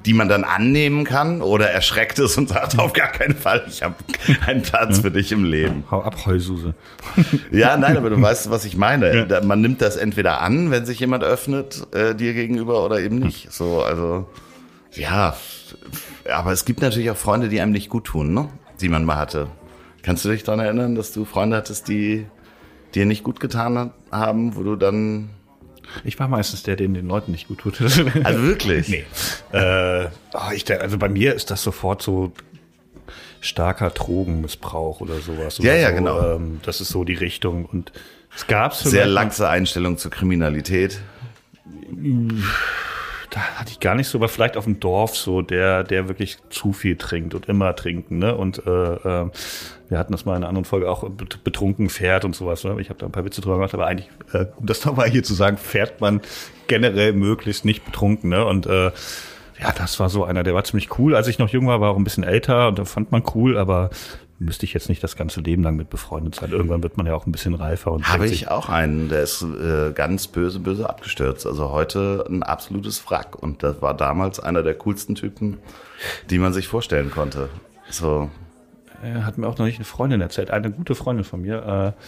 die man dann annehmen kann oder erschreckt ist und sagt, auf gar keinen Fall, ich habe einen Platz für dich im Leben. Hau ab, Heususe. Ja, nein, aber du weißt, was ich meine. Da- Man nimmt das entweder an, wenn sich jemand öffnet äh, dir gegenüber oder eben nicht. So, also ja, aber es gibt natürlich auch Freunde, die einem nicht gut tun, ne? Die man mal hatte. Kannst du dich daran erinnern, dass du Freunde hattest, die dir nicht gut getan haben, wo du dann Ich war meistens der, den den Leuten nicht gut tut. also wirklich nee. Äh, oh, ich, also bei mir ist das sofort so starker Drogenmissbrauch oder sowas. Ja, oder ja, so. genau. Ähm, das ist so die Richtung. Und es gab's sehr laxe Einstellung zur Kriminalität. Da hatte ich gar nicht so, aber vielleicht auf dem Dorf so, der, der wirklich zu viel trinkt und immer trinken, ne? Und äh, äh, wir hatten das mal in einer anderen Folge auch bet- betrunken fährt und sowas. Ne? Ich habe da ein paar Witze drüber gemacht, aber eigentlich, äh, um das nochmal hier zu sagen, fährt man generell möglichst nicht betrunken, ne? Und äh, ja, das war so einer, der war ziemlich cool. Als ich noch jung war, war auch ein bisschen älter und da fand man cool, aber müsste ich jetzt nicht das ganze Leben lang mit befreundet sein. Irgendwann wird man ja auch ein bisschen reifer und Habe ich auch einen, der ist äh, ganz böse, böse abgestürzt. Also heute ein absolutes Wrack. Und das war damals einer der coolsten Typen, die man sich vorstellen konnte. So, hat mir auch noch nicht eine Freundin erzählt, eine gute Freundin von mir, äh,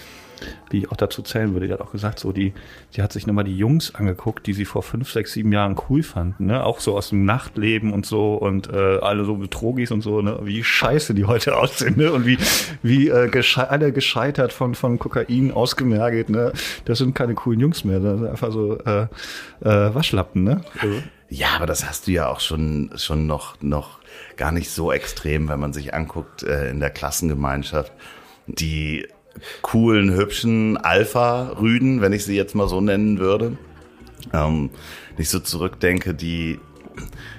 die ich auch dazu zählen würde, die hat auch gesagt, so die, die hat sich nochmal die Jungs angeguckt, die sie vor fünf, sechs, sieben Jahren cool fanden, ne? Auch so aus dem Nachtleben und so und äh, alle so Betrogis und so, ne? Wie scheiße die heute aussehen, ne? Und wie, wie äh, gesche alle gescheitert von, von Kokain ausgemergelt, ne? Das sind keine coolen Jungs mehr, das sind einfach so äh, äh, Waschlappen, ne? Also, Ja, aber das hast du ja auch schon, schon noch, noch gar nicht so extrem, wenn man sich anguckt äh, in der Klassengemeinschaft. Die coolen, hübschen Alpha-Rüden, wenn ich sie jetzt mal so nennen würde. Ähm, nicht so zurückdenke, die,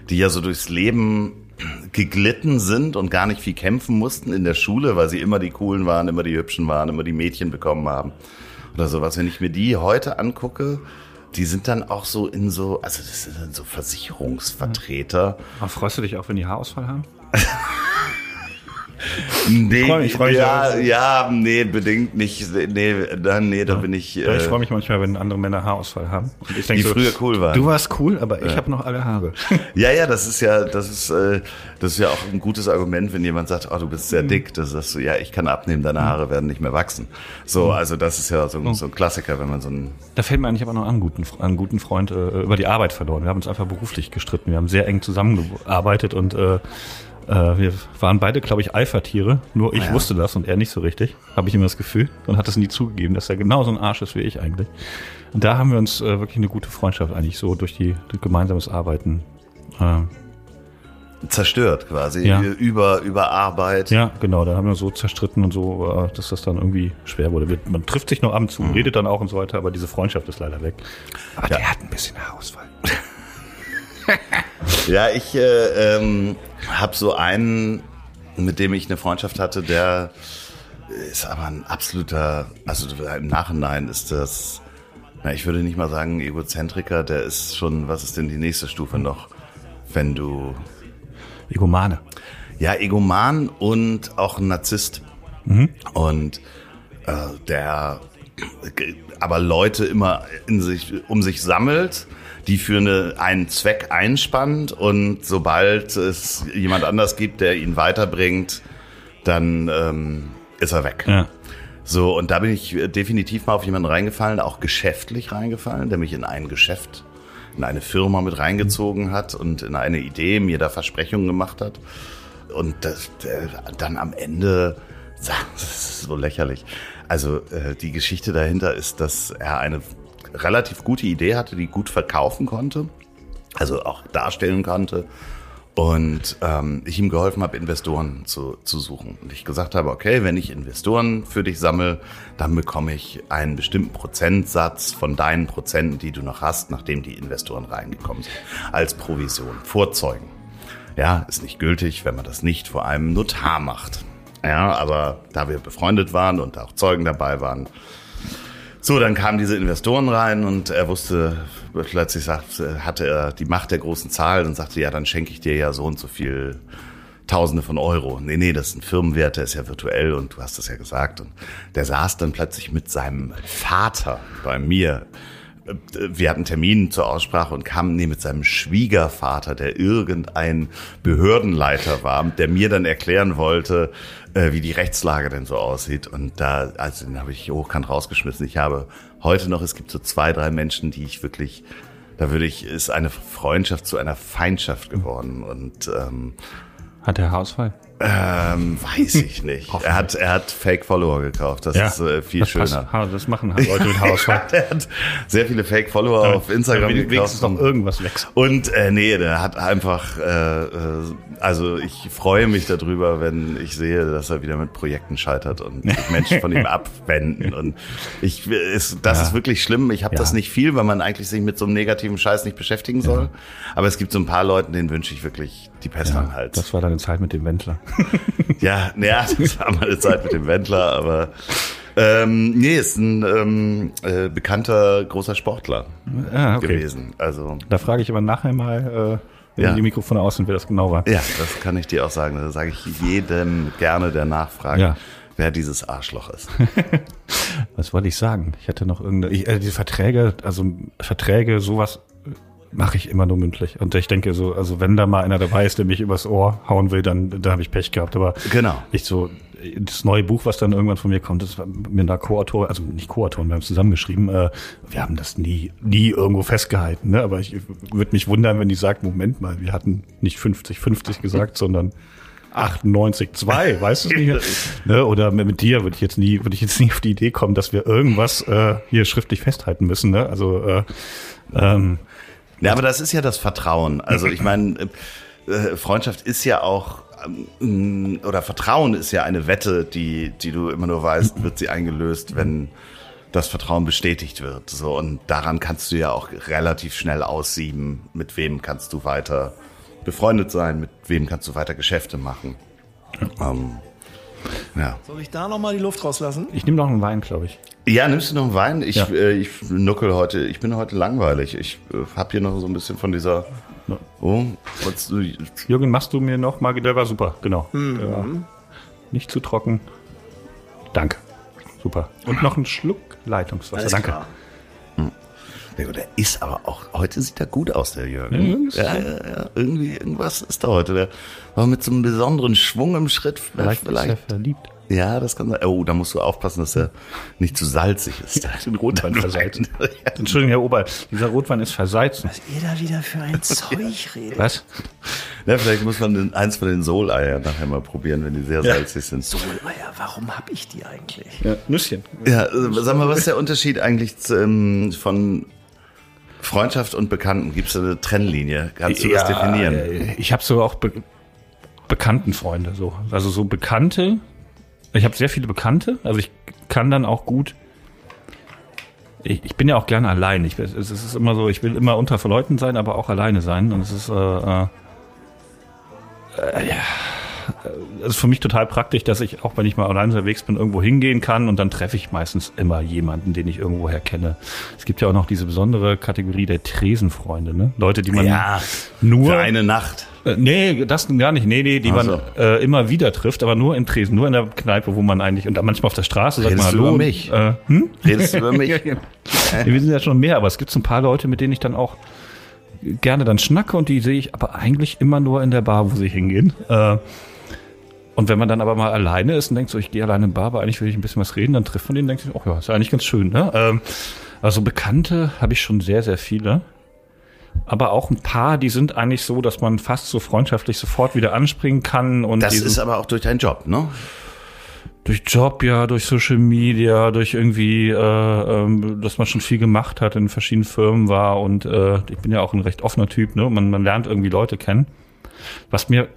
die ja so durchs Leben geglitten sind und gar nicht viel kämpfen mussten in der Schule, weil sie immer die coolen waren, immer die hübschen waren, immer die Mädchen bekommen haben oder sowas. Wenn ich mir die heute angucke, die sind dann auch so in so, also das sind dann so Versicherungsvertreter. aber freust du dich auch, wenn die Haarausfall haben? Nee, freu mich, ich freu mich ja, ja, nee, bedingt nicht. Nee, dann, nee, da bin ich. Ja, ich äh, freue mich manchmal, wenn andere Männer Haarausfall haben. Und ich Die denk früher cool waren. Du warst cool, aber ich habe noch alle Haare. Ja, ja, das ist ja, das ist, äh, das ist ja auch ein gutes Argument, wenn jemand sagt, oh, du bist sehr dick, das sagst du, ja, ich kann abnehmen, deine Haare werden nicht mehr wachsen. So, also das ist ja so, ein- so ein Klassiker, wenn man so ein, Da fällt mir eigentlich aber noch einen guten, einen guten Freund äh, über die Arbeit verloren. Wir haben uns einfach beruflich gestritten. Wir haben sehr eng zusammengearbeitet und äh, äh, wir waren beide, glaube ich, Alpha-Tiere. Nur ich Ja. wusste das und er nicht so richtig. Habe ich immer das Gefühl und hat es nie zugegeben, dass er genauso ein Arsch ist wie ich eigentlich. Und da haben wir uns äh, wirklich eine gute Freundschaft eigentlich so durch die durch gemeinsames Arbeiten. Äh, zerstört quasi Ja. über über Arbeit. Ja, genau, da haben wir so zerstritten und so, äh, dass das dann irgendwie schwer wurde. Wir- Man trifft sich noch ab und zu, redet dann auch und so weiter, aber diese Freundschaft ist leider weg. Aber der hat ein bisschen Haarausfall. Ja, ich äh, ähm, habe so einen mit dem ich eine Freundschaft hatte, der ist aber ein absoluter, also im Nachhinein ist das, na, ich würde nicht mal sagen Egozentriker, der ist schon, was ist denn die nächste Stufe noch, wenn du... Egomane. Ja, Egoman und auch ein Narzisst. Mhm. Und äh, der aber Leute immer in sich, um sich sammelt, die für eine, einen Zweck einspannt und sobald es jemand anders gibt, der ihn weiterbringt, dann ähm, ist er weg. Ja. So, und da bin ich definitiv mal auf jemanden reingefallen, auch geschäftlich reingefallen, der mich in ein Geschäft, in eine Firma mit reingezogen hat und in eine Idee mir da Versprechungen gemacht hat. Und das, dann am Ende, das ist so lächerlich. Also äh, die Geschichte dahinter ist, dass er eine relativ gute Idee hatte, die gut verkaufen konnte, also auch darstellen konnte. Und ähm, ich ihm geholfen habe, Investoren zu, zu suchen. Und ich gesagt habe, okay, wenn ich Investoren für dich sammle, dann bekomme ich einen bestimmten Prozentsatz von deinen Prozenten, die du noch hast, nachdem die Investoren reingekommen sind, als Provision, vorzeugen. Ja, ist nicht gültig, wenn man das nicht vor einem Notar macht. Ja, aber da wir befreundet waren und auch Zeugen dabei waren, so, dann kamen diese Investoren rein und er wusste, plötzlich sagt, hatte er die Macht der großen Zahl und sagte, ja, dann schenke ich dir ja so und so viel Tausende von Euro. Nee, nee, das ist ein Firmenwert, der ist ja virtuell und du hast das ja gesagt. Und der saß dann plötzlich mit seinem Vater bei mir wir hatten Termin zur Aussprache und kam nee, mit seinem Schwiegervater, der irgendein Behördenleiter war, der mir dann erklären wollte, äh, wie die Rechtslage denn so aussieht. Und da, also den habe ich hochkant rausgeschmissen. Ich habe heute noch, es gibt so zwei, drei Menschen, die ich wirklich, da würde ich, ist eine Freundschaft zu einer Feindschaft geworden. Und ähm, hat er Haarausfall? Ähm, weiß ich nicht. er hat, er hat Fake-Follower gekauft. Das ja, ist äh, viel das schöner. Passt. Das machen Leute mit Haarausfall. ja, er hat sehr viele Fake-Follower auf Instagram gekauft. Wenigstens noch irgendwas wächst. Und äh, nee, der hat einfach, äh, äh, also ich freue mich darüber, wenn ich sehe, dass er wieder mit Projekten scheitert und Menschen von ihm abwenden. Und ich, ist, das ja. ist wirklich schlimm. Ich habe ja. das nicht viel, weil man eigentlich sich mit so einem negativen Scheiß nicht beschäftigen soll. Aber es gibt so ein paar Leuten, denen wünsche ich wirklich die Pässe halt. Das war deine Zeit mit dem Wendler. ja, naja, das war meine Zeit mit dem Wendler, aber ähm, nee, ist ein ähm, äh, bekannter großer Sportler ah, okay. gewesen. Also da frage ich aber nachher mal, äh, wenn ja. die Mikrofone aus sind, wer das genau war. Ja, das kann ich dir auch sagen. Da sage ich jedem gerne, der nachfragt, ja. wer dieses Arschloch ist. Was wollte ich sagen? Ich hatte noch irgendeine, ich, äh, die Verträge, also Verträge, sowas mache ich immer nur mündlich. Und ich denke so, also wenn da mal einer dabei ist, der mich übers Ohr hauen will, dann da habe ich Pech gehabt. Aber genau. ich so, das neue Buch, was dann irgendwann von mir kommt, das war mit einer Co-Autor, also nicht Co-Autorin, wir haben es zusammengeschrieben, äh, wir haben das nie, nie irgendwo festgehalten. Ne? Aber ich würde mich wundern, wenn die sagt, Moment mal, wir hatten nicht 50-50 gesagt, sondern 98,2, weißt du nicht? ne? Oder mit dir würde ich jetzt nie, würde ich jetzt nie auf die Idee kommen, dass wir irgendwas äh, hier schriftlich festhalten müssen. Ne? Also äh, ähm, ja, aber das ist ja das Vertrauen. Also ich meine, äh, Freundschaft ist ja auch ähm, oder Vertrauen ist ja eine Wette, die, die du immer nur weißt, wird sie eingelöst, wenn das Vertrauen bestätigt wird. So und daran kannst du ja auch relativ schnell aussieben, mit wem kannst du weiter befreundet sein, mit wem kannst du weiter Geschäfte machen. Ähm, ja. Soll ich da nochmal die Luft rauslassen? Ich nehme noch einen Wein, glaube ich. Ja, nimmst du noch einen Wein? Ich, ja. äh, ich nuckel heute, ich bin heute langweilig. Ich äh, habe hier noch so ein bisschen von dieser. Oh, was, Jürgen, machst du mir noch mal? Der war super, genau. Mhm. Ja. Nicht zu trocken. Danke. Super. Und noch ein Schluck Leitungswasser. Alles Danke. Klar. Hm. Der ist aber auch, heute sieht er gut aus, der Jürgen. Ja, ja, ja, irgendwie, irgendwas ist da heute. Der war mit so einem besonderen Schwung im Schritt. Vielleicht, vielleicht ist er verliebt. Ja, das kann sein. Oh, da musst du aufpassen, dass er nicht zu salzig ist. Ja, den Rotwein versalzen. Entschuldigung, Herr Ober, dieser Rotwein ist versalzen. Was ihr da wieder für ein Zeug redet. Was? Ja, vielleicht muss man eins von den Soleiern nachher mal probieren, wenn die sehr ja. salzig sind. Soleier, warum hab ich die eigentlich? Ja, Nüsschen. Ja, äh, sag mal, was ist der Unterschied eigentlich ähm, von Freundschaft und Bekannten? Gibt es eine Trennlinie? Kannst du ja, das definieren? Äh, ich habe so auch Be bekannten Freunde, so. Also so Bekannte, ich habe sehr viele Bekannte, also ich kann dann auch gut. Ich, ich bin ja auch gerne allein. Ich, es ist immer so, ich will immer unter Leuten sein, aber auch alleine sein. Und es ist, äh, äh, äh ja, ist für mich total praktisch, dass ich auch, wenn ich mal allein unterwegs bin, irgendwo hingehen kann und dann treffe ich meistens immer jemanden, den ich irgendwoher kenne. Es gibt ja auch noch diese besondere Kategorie der Tresenfreunde, ne? Leute, die man Ja, nur für eine Nacht. äh, Nee, das gar nicht. Nee, nee, die Ach man äh, immer wieder trifft, aber nur in Tresen, nur in der Kneipe, wo man eigentlich, und dann manchmal auf der Straße sagt Redest man du Hallo. über mich? Äh, hm? Redest du über mich? Wir sind ja schon mehr, aber es gibt so ein paar Leute, mit denen ich dann auch gerne dann schnacke und die sehe ich aber eigentlich immer nur in der Bar, wo sie hingehen. Äh, und wenn man dann aber mal alleine ist und denkt so, ich gehe alleine in Bar, aber eigentlich will ich ein bisschen was reden, dann trifft man den und denkt sich, oh ja, ist ja eigentlich ganz schön. Ne? Ähm, also Bekannte habe ich schon sehr, sehr viele. Aber auch ein paar, die sind eigentlich so, dass man fast so freundschaftlich sofort wieder anspringen kann. Und Das ist aber auch durch deinen Job, ne? durch Job, ja, durch Social Media, durch irgendwie, äh, ähm, dass man schon viel gemacht hat, in verschiedenen Firmen war und äh, ich bin ja auch ein recht offener Typ, ne? Man, man lernt irgendwie Leute kennen. Was mir,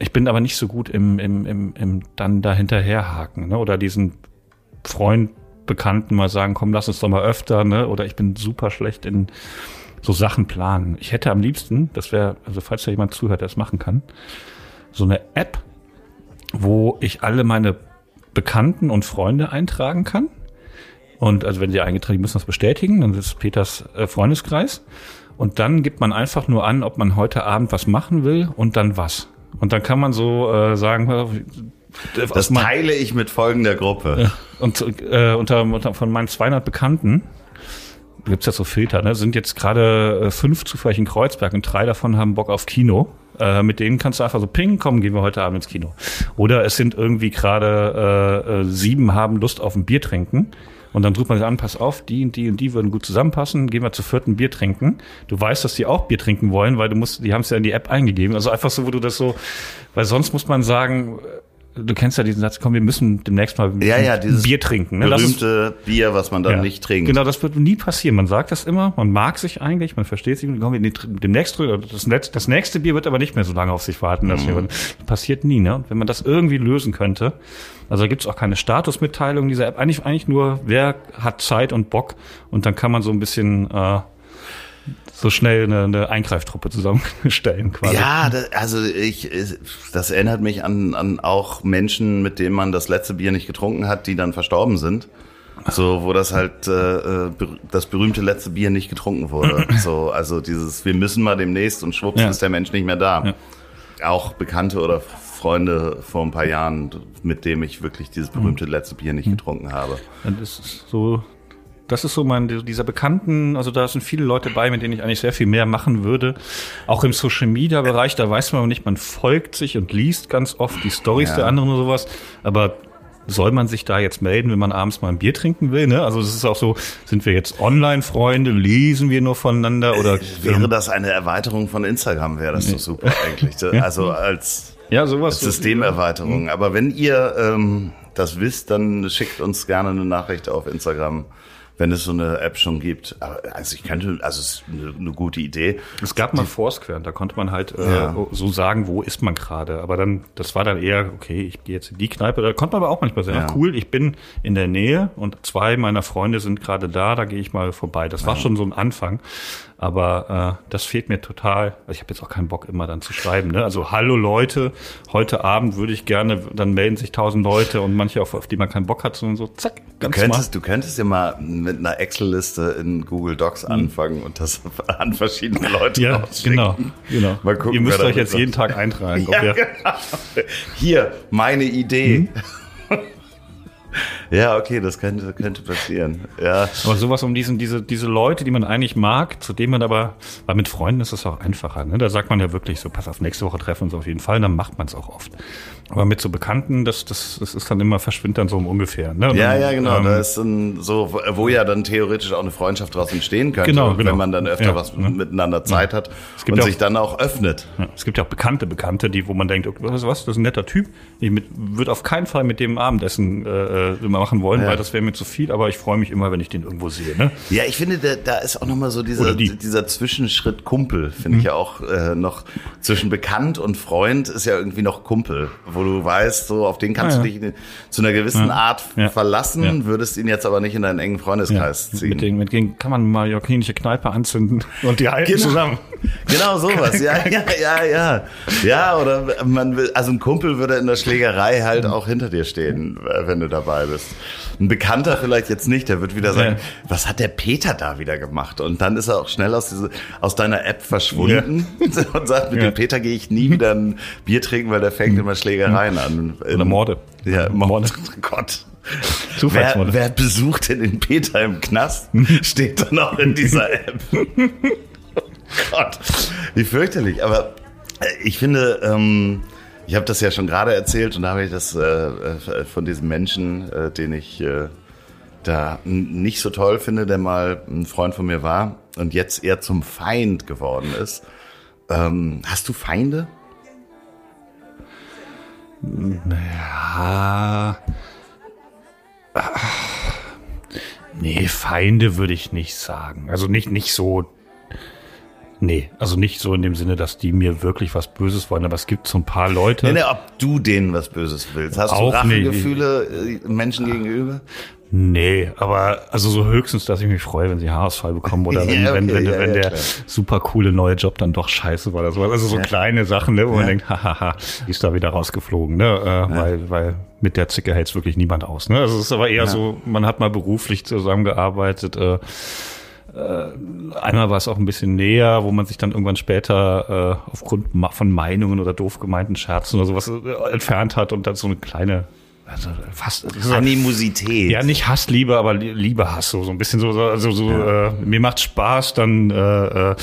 ich bin aber nicht so gut im, im, im, im dann da hinterherhaken, ne? Oder diesen Freund, Bekannten mal sagen, komm, lass uns doch mal öfter, ne? Oder ich bin super schlecht in so Sachen planen. Ich hätte am liebsten, das wäre, also falls da jemand zuhört, der das machen kann, so eine App, wo ich alle meine Bekannten und Freunde eintragen kann. Und also wenn sie eingetragen, die müssen das bestätigen, dann ist Peters äh, Freundeskreis. Und dann gibt man einfach nur an, ob man heute Abend was machen will und dann was. Und dann kann man so äh, sagen, äh, Das teile ich mit folgender Gruppe. und äh, unter, unter von meinen 200 Bekannten gibt's ja so Filter, ne? Sind jetzt gerade äh, fünf zufällig in Kreuzberg und drei davon haben Bock auf Kino. Äh, mit denen kannst du einfach so ping, komm, gehen wir heute Abend ins Kino. Oder es sind irgendwie gerade äh, äh, sieben haben Lust auf ein Bier trinken. Und dann drückt man sich an, pass auf, die und die und die würden gut zusammenpassen, gehen wir zu vierten Bier trinken. Du weißt, dass die auch Bier trinken wollen, weil du musst, die haben es ja in die App eingegeben. Also einfach so, wo du das so, weil sonst muss man sagen, du kennst ja diesen Satz, komm, wir müssen demnächst mal Ja, ja, Bier trinken. Ne? Das ist- Berühmte Bier, was man dann ja. nicht trinkt. Genau, das wird nie passieren. Man sagt das immer, man mag sich eigentlich, man versteht sich. Komm, wir demnächst. Das, das nächste Bier wird aber nicht mehr so lange auf sich warten. Das Mhm. das passiert nie. Ne? Und wenn man das irgendwie lösen könnte, also da gibt es auch keine Statusmitteilung dieser App. Eigentlich, eigentlich nur, wer hat Zeit und Bock. Und dann kann man so ein bisschen äh, so schnell eine, eine Eingreiftruppe zusammenstellen quasi. Ja, das, also ich, das erinnert mich an, an auch Menschen, mit denen man das letzte Bier nicht getrunken hat, die dann verstorben sind. So, wo das halt äh, äh, das berühmte letzte Bier nicht getrunken wurde. so, also dieses, wir müssen mal demnächst und schwupps Ja. ist der Mensch nicht mehr da. Auch Bekannte oder Freunde vor ein paar Jahren, mit dem ich wirklich dieses berühmte letzte Bier nicht getrunken habe. Und Das ist so, das ist so mein, dieser Bekannten, also da sind viele Leute bei, mit denen ich eigentlich sehr viel mehr machen würde. Auch im Social Media Bereich, da weiß man nicht, man folgt sich und liest ganz oft die Stories Ja. der anderen und sowas. Aber soll man sich da jetzt melden, wenn man abends mal ein Bier trinken will? Ne? Also es ist auch so, sind wir jetzt Online-Freunde, lesen wir nur voneinander oder Wäre das eine Erweiterung von Instagram, wäre das doch super eigentlich. Also als ja sowas Systemerweiterung. Aber wenn ihr ähm, das wisst, dann schickt uns gerne eine Nachricht auf Instagram, wenn es so eine App schon gibt. Also ich könnte, also es ist eine, eine gute Idee. Es gab mal Foursquare, da konnte man halt äh, Ja. so sagen, wo ist man gerade. Aber dann, das war dann eher, okay, ich gehe jetzt in die Kneipe. Da konnte man aber auch manchmal sagen, Ja. ach, cool, ich bin in der Nähe und zwei meiner Freunde sind gerade da, da gehe ich mal vorbei. Das war schon so ein Anfang. Aber äh, das fehlt mir total. Also ich habe jetzt auch keinen Bock, immer dann zu schreiben. Ne? Also hallo Leute, heute Abend würde ich gerne, dann melden sich tausend Leute und manche, auf, auf die man keinen Bock hat, sondern so zack, Du ganz könntest, du könntest ja mal mit einer Excel-Liste in Google Docs anfangen und das an verschiedene Leute Hm. Ja, genau, genau. Mal gucken, Ihr müsst euch jetzt jeden. Tag eintragen. Ja, genau. Hier, meine Idee. Hm? Ja, okay, das könnte, könnte passieren. Ja. Aber sowas um diesen, diese, diese Leute, die man eigentlich mag, zu denen man aber, weil mit Freunden ist das auch einfacher, ne? Da sagt man ja wirklich so, pass auf, nächste Woche treffen wir uns auf jeden Fall, dann macht man es auch oft. Aber mit so Bekannten, das, das, das ist dann immer, verschwindet dann so um ungefähr, ne? Ja, dann, ja, genau. ähm, da ist dann so, wo- ja dann theoretisch auch eine Freundschaft daraus entstehen könnte, Genau, genau. wenn man dann öfter Ja, was ne? miteinander Zeit hat Es gibt und auch- sich dann auch öffnet. ja, es gibt ja auch bekannte Bekannte, die, wo man denkt, okay, weißt du was, das ist ein netter Typ. Ich mit, würde auf keinen Fall mit dem Abendessen äh, äh, machen wollen, Ja. weil das wäre mir zu viel, aber ich freue mich immer, wenn ich den irgendwo sehe. Ne? Ja, ich finde, da, da ist auch nochmal so dieser, die. Mhm. dieser Zwischenschritt Kumpel, finde ich ja auch äh, noch zwischen bekannt und Freund ist ja irgendwie noch Kumpel, wo du weißt, so auf den kannst Ja, du ja. dich in- zu einer gewissen Art verlassen, würdest ihn jetzt aber nicht in deinen engen Freundeskreis ziehen. Mit denen, mit denen kann man mal jokinische Kneipe anzünden und die halten Genau. zusammen. Genau sowas, ja, ja, ja, ja. Ja, oder man will, also ein Kumpel würde in der Schlägerei halt auch hinter dir stehen, wenn du dabei bist. Ein Bekannter vielleicht jetzt nicht, der wird wieder sagen, Ja. was hat der Peter da wieder gemacht? Und dann ist er auch schnell aus, diese, aus deiner App verschwunden und sagt, mit Ja. dem Peter gehe ich nie wieder ein Bier trinken, weil der fängt immer Schlägereien an. Oder Morde. Ja, Morde. Morde. Gott. Wer, Zufallsmorde. wer besucht denn den Peter im Knast? Steht dann auch in dieser App. Gott, wie fürchterlich. Aber äh, ich finde, ähm, ich habe das ja schon gerade erzählt und da habe ich das äh, äh, von diesem Menschen, äh, den ich äh, da nicht so toll finde, der mal ein Freund von mir war und jetzt eher zum Feind geworden ist. Ähm, hast du Feinde? Ah. Ah. Nee, Feinde würde ich nicht sagen. Also nicht, nicht so. Nee, also nicht so in dem Sinne, dass die mir wirklich was Böses wollen, aber es gibt so ein paar Leute. Nee, nee, ob du denen was Böses willst. Hast Auch du. Rachegefühle äh, Menschen gegenüber? Nee, aber also so höchstens, dass ich mich freue, wenn sie Haarausfall bekommen oder wenn, Ja, wenn, okay, wenn, ja, wenn ja, der super coole neue Job dann doch scheiße war oder so. Also so kleine Sachen, ne, wo man denkt, hahaha, die ist da wieder rausgeflogen, ne? Äh, weil, weil mit der Zicke hält's wirklich niemand aus. Ne? Also es ist aber eher so, man hat mal beruflich zusammengearbeitet, äh, äh, Einmal war es auch ein bisschen näher, wo man sich dann irgendwann später äh, aufgrund von Meinungen oder doof gemeinten Scherzen oder sowas äh, entfernt hat und dann so eine kleine, also fast, ist- Animosität. ja, nicht Hassliebe, aber Lie- Liebe-Hass, so, so ein bisschen so, so- also so, äh, mir macht Spaß, dann äh, äh,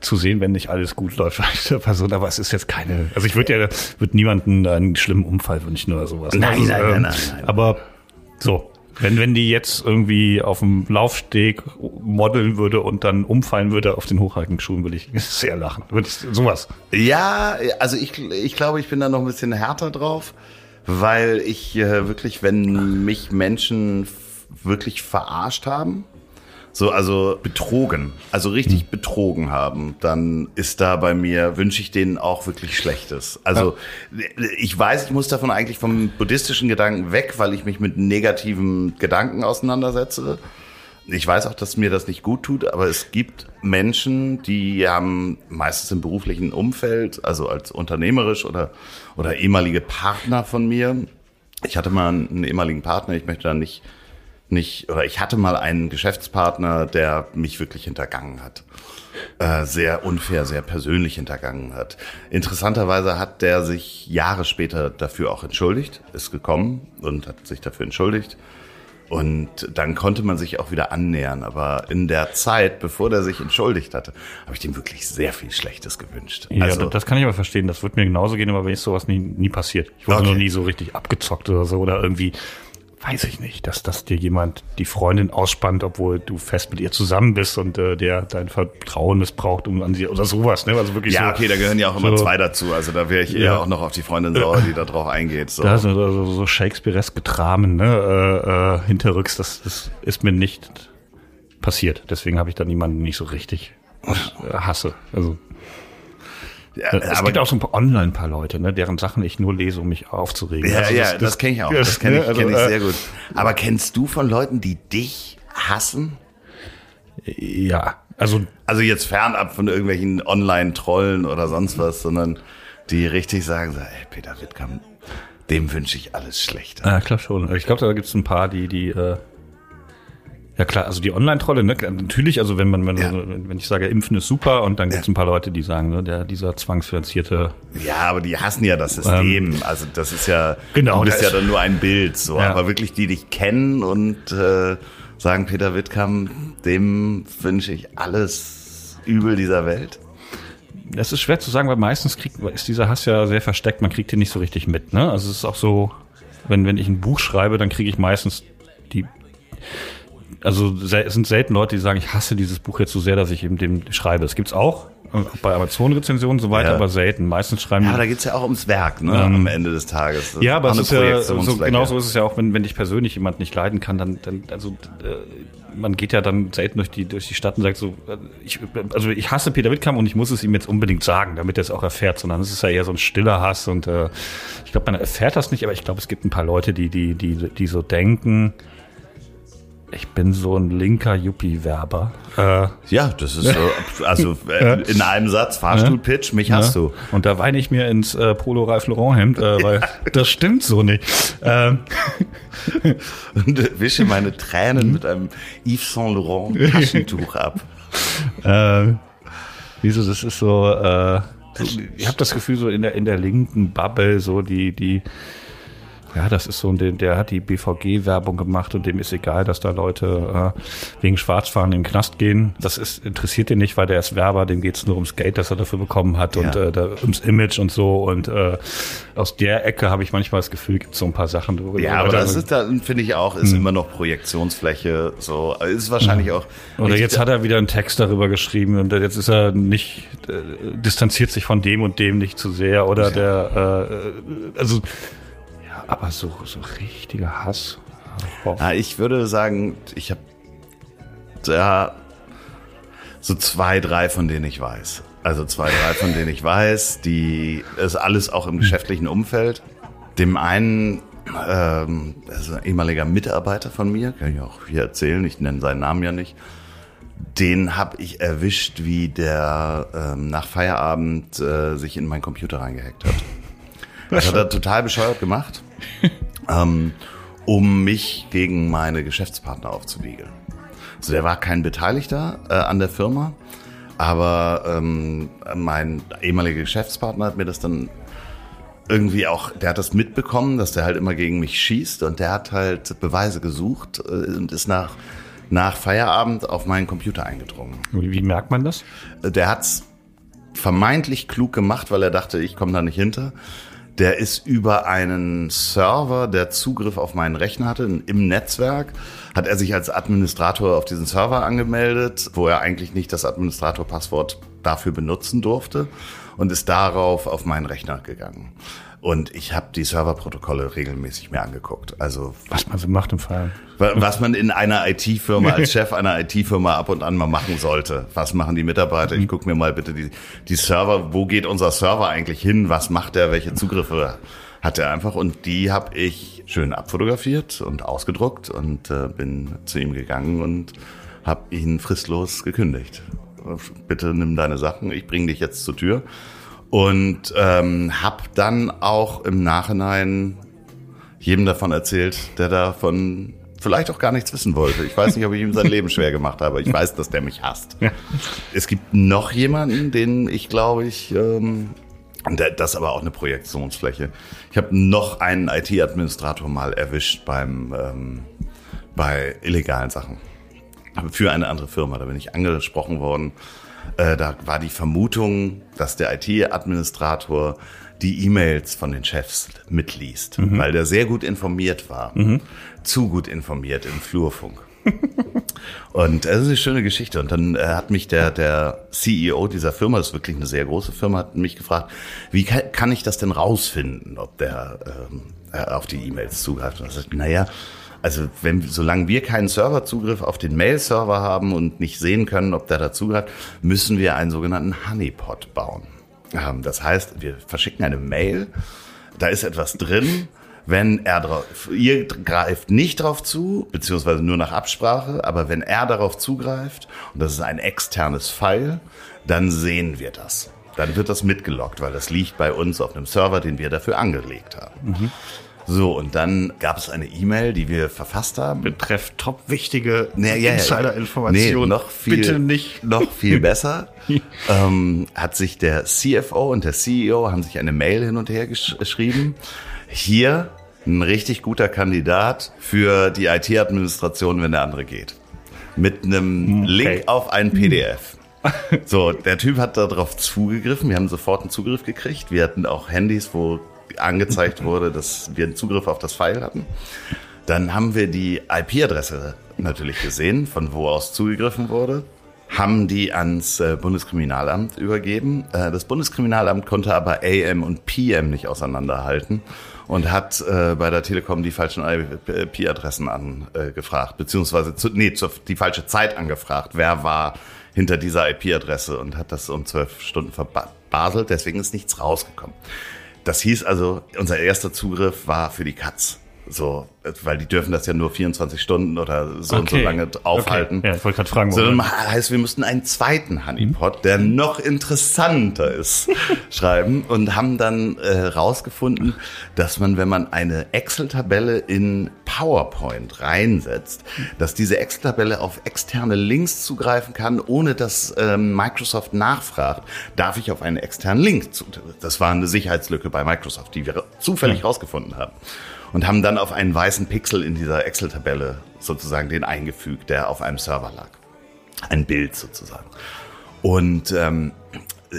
zu sehen, wenn nicht alles gut läuft der Person, aber es ist jetzt keine, also ich würde ja, würde niemanden einen schlimmen Unfall wünschen oder sowas. Nein, also, nein, nein, nein, nein. Aber so, wenn, wenn die jetzt irgendwie auf dem Laufsteg modeln würde und dann umfallen würde auf den Hochhackenschuhen, würde ich sehr lachen. Würde ich, sowas. Ja, also ich, ich glaube, ich bin da noch ein bisschen härter drauf, weil ich äh, wirklich, wenn mich Menschen wirklich verarscht haben, so also betrogen, also richtig betrogen haben, dann ist da bei mir, wünsche ich denen auch wirklich Schlechtes. Also ich weiß, ich muss davon eigentlich vom buddhistischen Gedanken weg, weil ich mich mit negativen Gedanken auseinandersetze. Ich weiß auch, dass mir das nicht gut tut, aber es gibt Menschen, die haben meistens im beruflichen Umfeld, also als unternehmerisch oder, oder ehemalige Partner von mir. Ich hatte mal einen ehemaligen Partner, ich möchte da nicht, nicht, oder ich hatte mal einen Geschäftspartner, der mich wirklich hintergangen hat. Äh, sehr unfair, sehr persönlich hintergangen hat. Interessanterweise hat der sich Jahre später dafür auch entschuldigt, ist gekommen und hat sich dafür entschuldigt. Und dann konnte man sich auch wieder annähern. Aber in der Zeit, bevor der sich entschuldigt hatte, habe ich dem wirklich sehr viel Schlechtes gewünscht. Ja, also, das kann ich aber verstehen. Das wird mir genauso gehen, aber wenn ich sowas nie, nie passiert. Ich wurde Okay. noch nie so richtig abgezockt oder so oder irgendwie, weiß ich nicht, dass, dass dir jemand die Freundin ausspannt, obwohl du fest mit ihr zusammen bist und äh, der dein Vertrauen missbraucht um an sie oder sowas. Ne? Also wirklich ja, so, okay, da gehören ja auch immer so- zwei dazu. Also da wäre ich eher Ja. auch noch auf die Freundin sauer, die da drauf eingeht. So. Da ist so, so, Shakespeareske Dramen, ne? äh, äh, hinterrücks, das, das ist mir nicht passiert. Deswegen habe ich da niemanden nicht so richtig hasse. Also ja, es aber gibt auch so ein paar online ein paar Leute, ne, deren Sachen ich nur lese, um mich aufzuregen. Ja, Also ja, das, kenne ich auch. Das kenne ich, also, kenn ich äh, sehr gut. Aber kennst du von Leuten, die dich hassen? Ja, also Also jetzt fernab von irgendwelchen Online-Trollen oder sonst was, sondern die richtig sagen, so, ey, Peter Wittkamp, dem wünsche ich alles Schlechte. ja, klar schon. Ich glaube, da gibt es ein paar, die die äh, ja klar, also die Online-Trolle, ne, natürlich, also wenn man, wenn, Ja. wenn ich sage, Impfen ist super und dann gibt es ein paar Leute, die sagen, ne, der, dieser zwangsfinanzierte Ja, aber die hassen ja das System. also das ist ja, Ähm, Genau, du bist da ja ist- dann nur ein Bild, so. Ja. Aber wirklich, die dich kennen und äh, sagen, Peter Wittkamp, dem wünsche ich alles Übel dieser Welt. Das ist schwer zu sagen, weil meistens kriegt, ist dieser Hass ja sehr versteckt, man kriegt ihn nicht so richtig mit. Ne? Also es ist auch so, wenn, wenn ich ein Buch schreibe, dann kriege ich meistens die. Also es sind selten Leute, die sagen, ich hasse dieses Buch jetzt so sehr, dass ich eben dem schreibe. Das gibt's auch äh, bei Amazon-Rezensionen und so weiter, Ja. aber selten. Meistens schreiben Ja, die aber da geht's ja auch ums Werk, ne? Am Ende des Tages. Das Ähm, ja, aber es ist ja so, genauso ist es ja auch, wenn, wenn dich persönlich jemand nicht leiden kann, dann, dann also äh, man geht ja dann selten durch die durch die Stadt und sagt so, äh, ich, also ich hasse Peter Wittkamp und ich muss es ihm jetzt unbedingt sagen, damit er es auch erfährt, sondern es ist ja eher so ein stiller Hass und äh, ich glaube, man erfährt das nicht, aber ich glaube, es gibt ein paar Leute, die die die die so denken, ich bin so ein linker Yuppie-Werber. Äh, Ja, das ist so, also äh, in einem Satz, Fahrstuhl-Pitch, mich hast ne? du. Und da weine ich mir ins äh, Polo Ralph Lauren Hemd, äh, weil das stimmt so nicht. Ähm, Und wische meine Tränen mit einem Yves Saint Laurent Taschentuch ab. äh, wieso, das ist so, äh, so ich habe das Gefühl, so in der, in der linken Bubble, so die, die, ja, das ist so, der, der hat die BVG-Werbung gemacht und dem ist egal, dass da Leute äh, wegen Schwarzfahren in den Knast gehen. Das ist, interessiert ihn nicht, weil der ist Werber, dem geht's nur ums Geld, das er dafür bekommen hat und Ja. äh, da, ums Image und so. Und äh, aus der Ecke habe ich manchmal das Gefühl, gibt's so ein paar Sachen. wo- Ja, aber das ist da, finde ich auch, ist immer noch Projektionsfläche, so, ist wahrscheinlich auch. Oder jetzt hat er wieder einen Text darüber geschrieben und jetzt ist er nicht, äh, distanziert sich von dem und dem nicht zu sehr oder der, äh, also, ja, aber so, so richtiger Hass. Ja, ich würde sagen, ich habe da so zwei, drei, von denen ich weiß. Also zwei, drei, von denen ich weiß, die ist alles auch im geschäftlichen Umfeld. Dem einen, ähm, das ist ein ehemaliger Mitarbeiter von mir, kann ich auch hier erzählen, ich nenne seinen Namen ja nicht. Den habe ich erwischt, wie der ähm, nach Feierabend äh, sich in meinen Computer reingehackt hat. Das hat er total bescheuert gemacht, ähm, um mich gegen meine Geschäftspartner aufzuwiegeln. Also der war kein Beteiligter äh, an der Firma, aber ähm, mein ehemaliger Geschäftspartner hat mir das dann irgendwie auch, der hat das mitbekommen, dass der halt immer gegen mich schießt und der hat halt Beweise gesucht äh, und ist nach, nach Feierabend auf meinen Computer eingedrungen. Wie, wie merkt man das? Der hat's vermeintlich klug gemacht, weil er dachte, ich komme da nicht hinter. Der ist über einen Server, der Zugriff auf meinen Rechner hatte, im Netzwerk, hat er sich als Administrator auf diesen Server angemeldet, wo er eigentlich nicht das Administratorpasswort dafür benutzen durfte und ist darauf auf meinen Rechner gegangen. Und ich habe die Serverprotokolle regelmäßig mir angeguckt. Also Was man so macht im Fall. Wa- Was man in einer IT-Firma als Chef einer IT-Firma ab und an mal machen sollte. Was machen die Mitarbeiter? Ich gucke mir mal bitte die, die Server, wo geht unser Server eigentlich hin? Was macht er? Welche Zugriffe hat er einfach? Und die habe ich schön abfotografiert und ausgedruckt und äh, bin zu ihm gegangen und habe ihn fristlos gekündigt. Bitte nimm deine Sachen, ich bringe dich jetzt zur Tür. Und ähm, habe dann auch im Nachhinein jedem davon erzählt, der davon vielleicht auch gar nichts wissen wollte. Ich weiß nicht, ob ich ihm sein Leben schwer gemacht habe. Ich weiß, dass der mich hasst. Es gibt noch jemanden, den ich glaube ich, ähm, das ist aber auch eine Projektionsfläche. Ich habe noch einen IT-Administrator mal erwischt beim ähm, bei illegalen Sachen für eine andere Firma. Da bin ich angesprochen worden. Äh, da war die Vermutung, dass der IT-Administrator die E-Mails von den Chefs mitliest, weil der sehr gut informiert war. Zu gut informiert im Flurfunk. Und das ist eine schöne Geschichte. Und dann äh, hat mich der, der CEO dieser Firma, das ist wirklich eine sehr große Firma, hat mich gefragt, wie kann, kann ich das denn rausfinden, ob der ähm, äh, auf die E-Mails zugreift? Und ich sagte, naja, also wenn, solange wir keinen Serverzugriff auf den Mail-Server haben und nicht sehen können, ob der da zugreift, müssen wir einen sogenannten Honeypot bauen. Ähm, das heißt, wir verschicken eine Mail, da ist etwas drin, wenn er drauf, ihr greift nicht drauf zu, beziehungsweise nur nach Absprache, aber wenn er darauf zugreift, und das ist ein externes File, dann sehen wir das. Dann wird das mitgeloggt, weil das liegt bei uns auf einem Server, den wir dafür angelegt haben. So, und dann gab es eine E-Mail, die wir verfasst haben. Betreff top wichtige Nee, ja. Insider-Informationen. Nee, noch viel, Bitte nicht. Noch viel besser. ähm, hat sich der CFO und der CEO haben sich eine Mail hin und her gesch geschrieben. Hier ein richtig guter Kandidat für die IT-Administration, wenn der andere geht. Mit einem Okay. Link auf ein PDF. So, der Typ hat darauf zugegriffen. Wir haben sofort einen Zugriff gekriegt. Wir hatten auch Handys, wo angezeigt wurde, dass wir einen Zugriff auf das File hatten. Dann haben wir die IP-Adresse natürlich gesehen, von wo aus zugegriffen wurde, haben die ans äh, Bundeskriminalamt übergeben. Äh, das Bundeskriminalamt konnte aber AM und PM nicht auseinanderhalten und hat äh, bei der Telekom die falschen IP-Adressen angefragt, beziehungsweise zu, nee, zu, die falsche Zeit angefragt. Wer war hinter dieser IP-Adresse und hat das um zwölf Stunden verbaselt, deswegen ist nichts rausgekommen. Das hieß also, unser erster Zugriff war für die Katz. So, weil die dürfen das ja nur 24 Stunden oder so und so Okay. lange aufhalten. Okay. Ja, ich wollte gerade fragen, Sondern heißt, wir mussten einen zweiten Honeypot, der noch interessanter ist, schreiben und haben dann äh, rausgefunden, dass man, wenn man eine Excel-Tabelle in PowerPoint reinsetzt, dass diese Excel-Tabelle auf externe Links zugreifen kann, ohne dass ähm, Microsoft nachfragt, darf ich auf einen externen Link zu. Das war eine Sicherheitslücke bei Microsoft, die wir zufällig rausgefunden haben. Und haben dann auf einen weißen Pixel in dieser Excel-Tabelle sozusagen den eingefügt, der auf einem Server lag ein Bild sozusagen. Und ähm,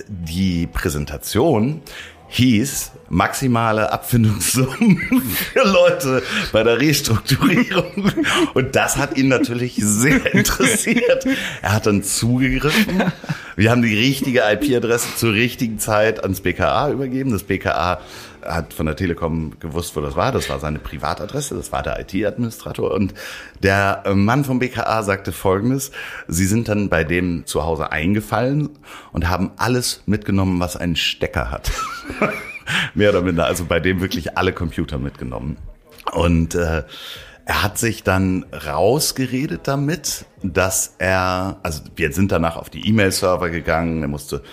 die Präsentation hieß maximale Abfindungssummen für Leute bei der Restrukturierung. Und das hat ihn natürlich sehr interessiert. Er hat dann zugegriffen. Wir haben die richtige IP-Adresse zur richtigen Zeit ans BKA übergeben. Das BKA hat von der Telekom gewusst, wo das war. Das war seine Privatadresse, das war der IT-Administrator. Und der Mann vom BKA sagte Folgendes. Sie sind dann bei dem zu Hause eingefallen und haben alles mitgenommen, was einen Stecker hat. Mehr oder minder. Also bei dem wirklich alle Computer mitgenommen. Und äh, er hat sich dann rausgeredet damit, dass er, also wir sind danach auf die E-Mail-Server gegangen, er musste,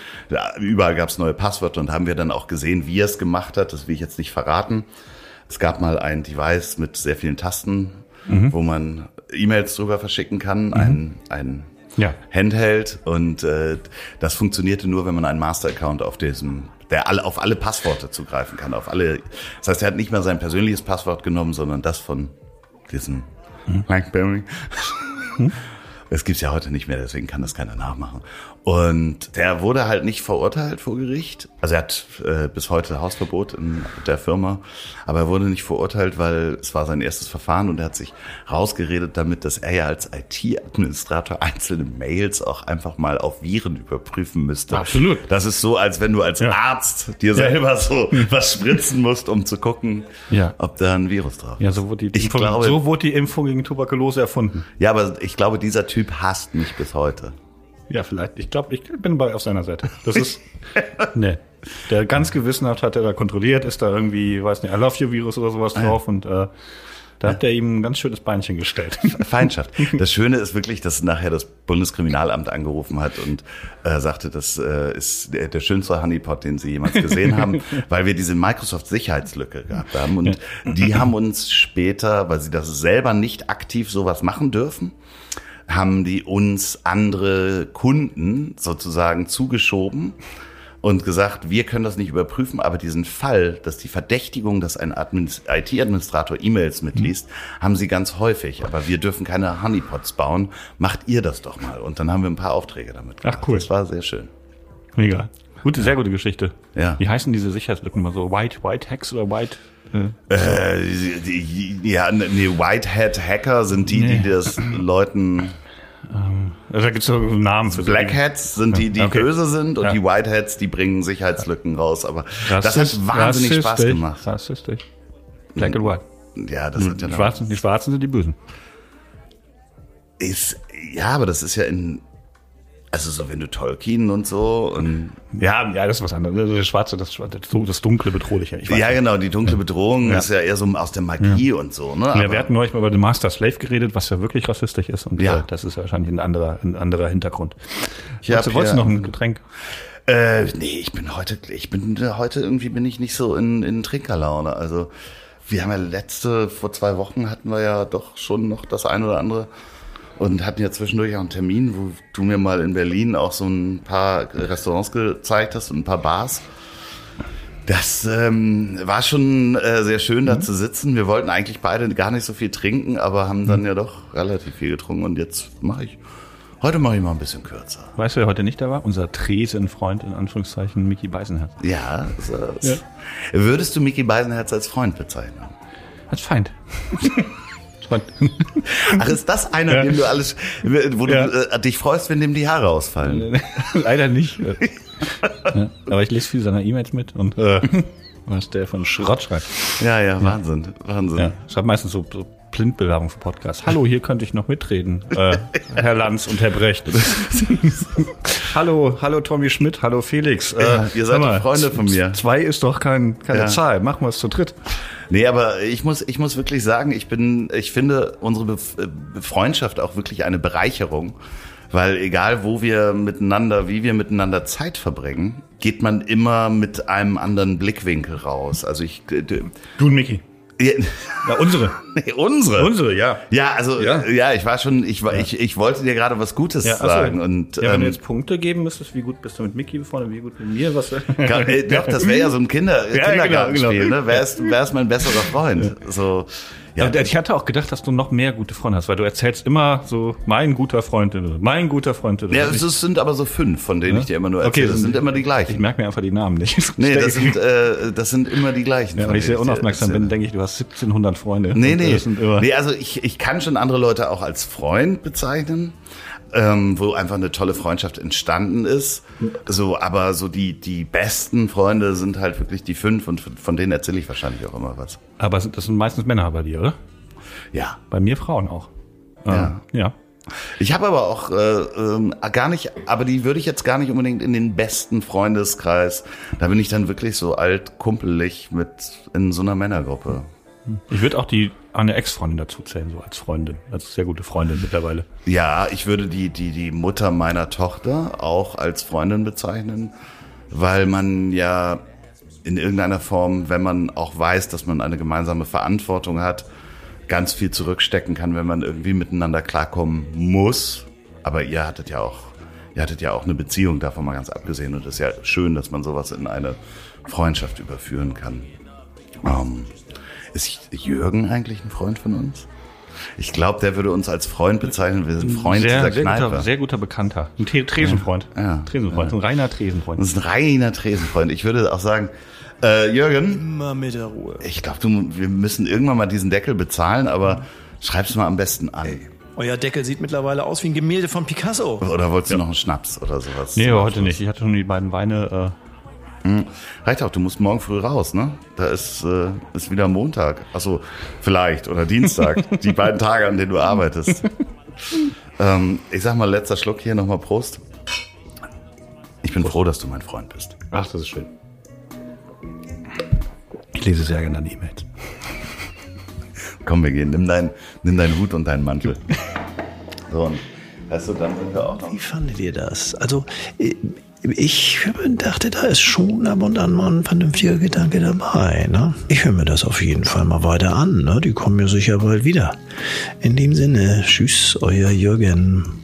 überall gab es neue Passwörter und haben wir dann auch gesehen, wie er es gemacht hat, das will ich jetzt nicht verraten. Es gab mal ein Device mit sehr vielen Tasten, wo man E-Mails drüber verschicken kann, ein, ein Ja. Handheld und äh, das funktionierte nur, wenn man einen Master-Account auf diesem, der alle, auf alle Passworte zugreifen kann, auf alle. Das heißt, er hat nicht mehr sein persönliches Passwort genommen, sondern das von diesem Blackberry. Das gibt's ja heute nicht mehr, deswegen kann das keiner nachmachen. Und der wurde halt nicht verurteilt vor Gericht. Also er hat äh, bis heute Hausverbot in der Firma, aber er wurde nicht verurteilt, weil es war sein erstes Verfahren und er hat sich rausgeredet damit, dass er ja als IT-Administrator einzelne Mails auch einfach mal auf Viren überprüfen müsste. Absolut. Das ist so, als wenn du als Arzt dir selber so was spritzen musst, um zu gucken, Ja. ob da ein Virus drauf ist. Ja, so wurde, die Ich Impfung, glaube- so wurde die Impfung gegen Tuberkulose erfunden. Ja, aber ich glaube, dieser Typ hasst mich bis heute. Ja, vielleicht. Ich glaube, ich bin bei auf seiner Seite. Das ist, ne. Der ganz gewissenhaft hat er da kontrolliert, ist da irgendwie, weiß nicht, I love you Virus oder sowas drauf und äh, da hat er ihm ein ganz schönes Beinchen gestellt. Feindschaft. Das Schöne ist wirklich, dass nachher das Bundeskriminalamt angerufen hat und äh, sagte, das äh, ist der, der schönste Honeypot, den sie jemals gesehen haben, weil wir diese Microsoft-Sicherheitslücke gehabt haben. Und die haben uns später, weil sie das selber nicht aktiv sowas machen dürfen, haben die uns andere Kunden sozusagen zugeschoben und gesagt, wir können das nicht überprüfen, aber diesen Fall, dass die Verdächtigung, dass ein Admin- IT-Administrator E-Mails mitliest, haben sie ganz häufig. Aber wir dürfen keine Honeypots bauen. Macht ihr das doch mal. Und dann haben wir ein paar Aufträge damit. Ach, gemacht. cool. Das war sehr schön. Mega. Gute, sehr gute Geschichte. Ja. Wie heißen diese Sicherheitslücken mal so? White, White Hacks oder White? Äh, Äh, die, die, ja, nee, Whitehead Hacker sind die, die Nee. das Leuten also da gibt's so einen Namen für so Black Dinge. Hats sind die, die Okay. böse sind und Ja. die Whiteheads, die bringen Sicherheitslücken raus. Aber das hat wahnsinnig Spaß gemacht. Rassistisch. Black and White. Ja, das hat ja Die Schwarzen, die Schwarzen sind die Bösen. ist, ja, aber das ist ja in, also so wenn du Tolkien und so und Ja, ja, das ist was anderes. Das Schwarze, das, das, Dunkle, Bedrohliche. Ich weiß ja nicht. genau, die dunkle Bedrohung Ja. ist ja eher so aus der Magie und so, ne? Ja, wir hatten neulich mal über den Master Slave geredet, was ja wirklich rassistisch ist. Und Ja. äh, das ist wahrscheinlich ein anderer, ein anderer Hintergrund. Ich hab wolltest, du, wolltest noch ein Getränk? Äh, nee, ich bin heute, ich bin äh, heute irgendwie bin ich nicht so in, in Trinkerlaune. Also wir haben ja letzte, vor zwei Wochen hatten wir ja doch schon noch das ein oder andere und hatten ja zwischendurch auch einen Termin, wo du mir mal in Berlin auch so ein paar Restaurants gezeigt hast und ein paar Bars. Das ähm, war schon äh, sehr schön, da zu sitzen. Wir wollten eigentlich beide gar nicht so viel trinken, aber haben dann ja doch relativ viel getrunken. Und jetzt mache ich, heute mache ich mal ein bisschen kürzer. Weißt du, wer heute nicht da war? Unser Tresenfreund, in Anführungszeichen, Mickey Beisenherz. Ja, das, das. Würdest du Mickey Beisenherz als Freund bezeichnen? Als Feind. Freund. Ach, ist das einer, Ja. dem du alles, wo Ja. du äh, dich freust, wenn dem die Haare ausfallen? Leider nicht. ja, aber ich lese viel seiner E-Mails mit und was der von Schrott schreibt. Ja, ja, Wahnsinn, Wahnsinn. Schreibt meistens so, so Blindbewerbung für Podcast. Hallo, hier könnte ich noch mitreden, äh, Herr Lanz und Herr Brecht. hallo, hallo Tommy Schmidt, hallo Felix. Äh, Ja, ihr seid doch Freunde von mir. Zwei ist doch kein, keine Ja. Zahl. Machen wir es zu dritt. Nee, aber ich muss, ich muss wirklich sagen, ich bin, ich finde unsere Bef- äh, Freundschaft auch wirklich eine Bereicherung. Weil egal wo wir miteinander, wie wir miteinander Zeit verbringen, geht man immer mit einem anderen Blickwinkel raus. Also ich, äh, Du und Micky. Ja, Ja, unsere. nee, unsere. Unsere, ja. Ja, also Ja. ja, ich war schon, ich war, ich, ich wollte dir gerade was Gutes Ja, ach so. sagen und ja, wenn ähm, du jetzt Punkte geben müsstest, wie gut bist du mit Micky befreundet, wie gut mit mir, was? Gar- äh, Doch, das wäre ja so ein Kinder Ja, Kindergartenspiel, genau, genau. ne? Wer ist, wer ist mein besserer Freund? So, ja, Ja, ich hatte auch gedacht, dass du noch mehr gute Freunde hast, weil du erzählst immer so, mein guter Freund, mein guter Freund. ja es ist- sind aber so fünf, von denen ich dir immer nur Okay, erzähle. das das sind sind- immer die ich gleichen. merke mir einfach die Namen nicht. Nee, das sind, äh, das sind immer die gleichen. ja, wenn ich sehr unaufmerksam bin, denke ich, du hast 1700 Freunde. Nee, nee. Nee, also ich, ich kann schon andere Leute auch als Freund bezeichnen, ähm, wo einfach eine tolle Freundschaft entstanden ist. So, aber so die, die besten Freunde sind halt wirklich die fünf und von denen erzähle ich wahrscheinlich auch immer was. Aber das sind meistens Männer bei dir, oder? Ja. Bei mir Frauen auch. Ja. Äh, ja. Ich habe aber auch äh, ähm, gar nicht, aber die würde ich jetzt gar nicht unbedingt in den besten Freundeskreis. Da bin ich dann wirklich so alt, kumpelig mit in so einer Männergruppe. Ich würde auch die eine Ex-Freundin dazu zählen, so als Freundin. Als sehr gute Freundin mittlerweile. Ja, ich würde die, die, die Mutter meiner Tochter auch als Freundin bezeichnen, weil man ja in irgendeiner Form, wenn man auch weiß, dass man eine gemeinsame Verantwortung hat, ganz viel zurückstecken kann, wenn man irgendwie miteinander klarkommen muss. Aber ihr hattet ja auch, ihr hattet ja auch eine Beziehung, davon mal ganz abgesehen. Und es ist ja schön, dass man sowas in eine Freundschaft überführen kann. Ähm, ist Jürgen eigentlich ein Freund von uns? Ich glaube, der würde uns als Freund bezeichnen. Wir sind Freund sehr, dieser sehr, Kneipe. guter, sehr guter Bekannter. Ein Tre- Tresenfreund. Ja. Tresenfreund. Ein reiner Tresenfreund. das ist ein reiner Tresenfreund. Ich würde auch sagen, äh, Jürgen, Immer mit der Ruhe. ich glaube, wir müssen irgendwann mal diesen Deckel bezahlen, aber schreib's mal am besten an. Euer Deckel sieht mittlerweile aus wie ein Gemälde von Picasso. Oder wolltest du noch einen Schnaps oder sowas? Nee, heute nicht. Ich hatte schon die beiden Weine. Reicht auch, du musst morgen früh raus, ne? Da ist, äh, ist wieder Montag. Achso, vielleicht. Oder Dienstag. die beiden Tage, an denen du arbeitest. ähm, ich sag mal, letzter Schluck hier nochmal Prost. Ich bin froh, dass du mein Freund bist. Ach, das ist schön. Ich lese sehr gerne deine E-Mails. Komm, wir gehen. Nimm, dein, nimm deinen Hut und deinen Mantel. So, und weißt du, dann sind wir auch noch. Wie fandet ihr das? Also, äh, ich dachte, da ist schon ab und an mal ein vernünftiger Gedanke dabei. Ne? Ich höre mir das auf jeden Fall mal weiter an. Ne? Die kommen ja sicher bald wieder. In dem Sinne, tschüss, euer Jürgen.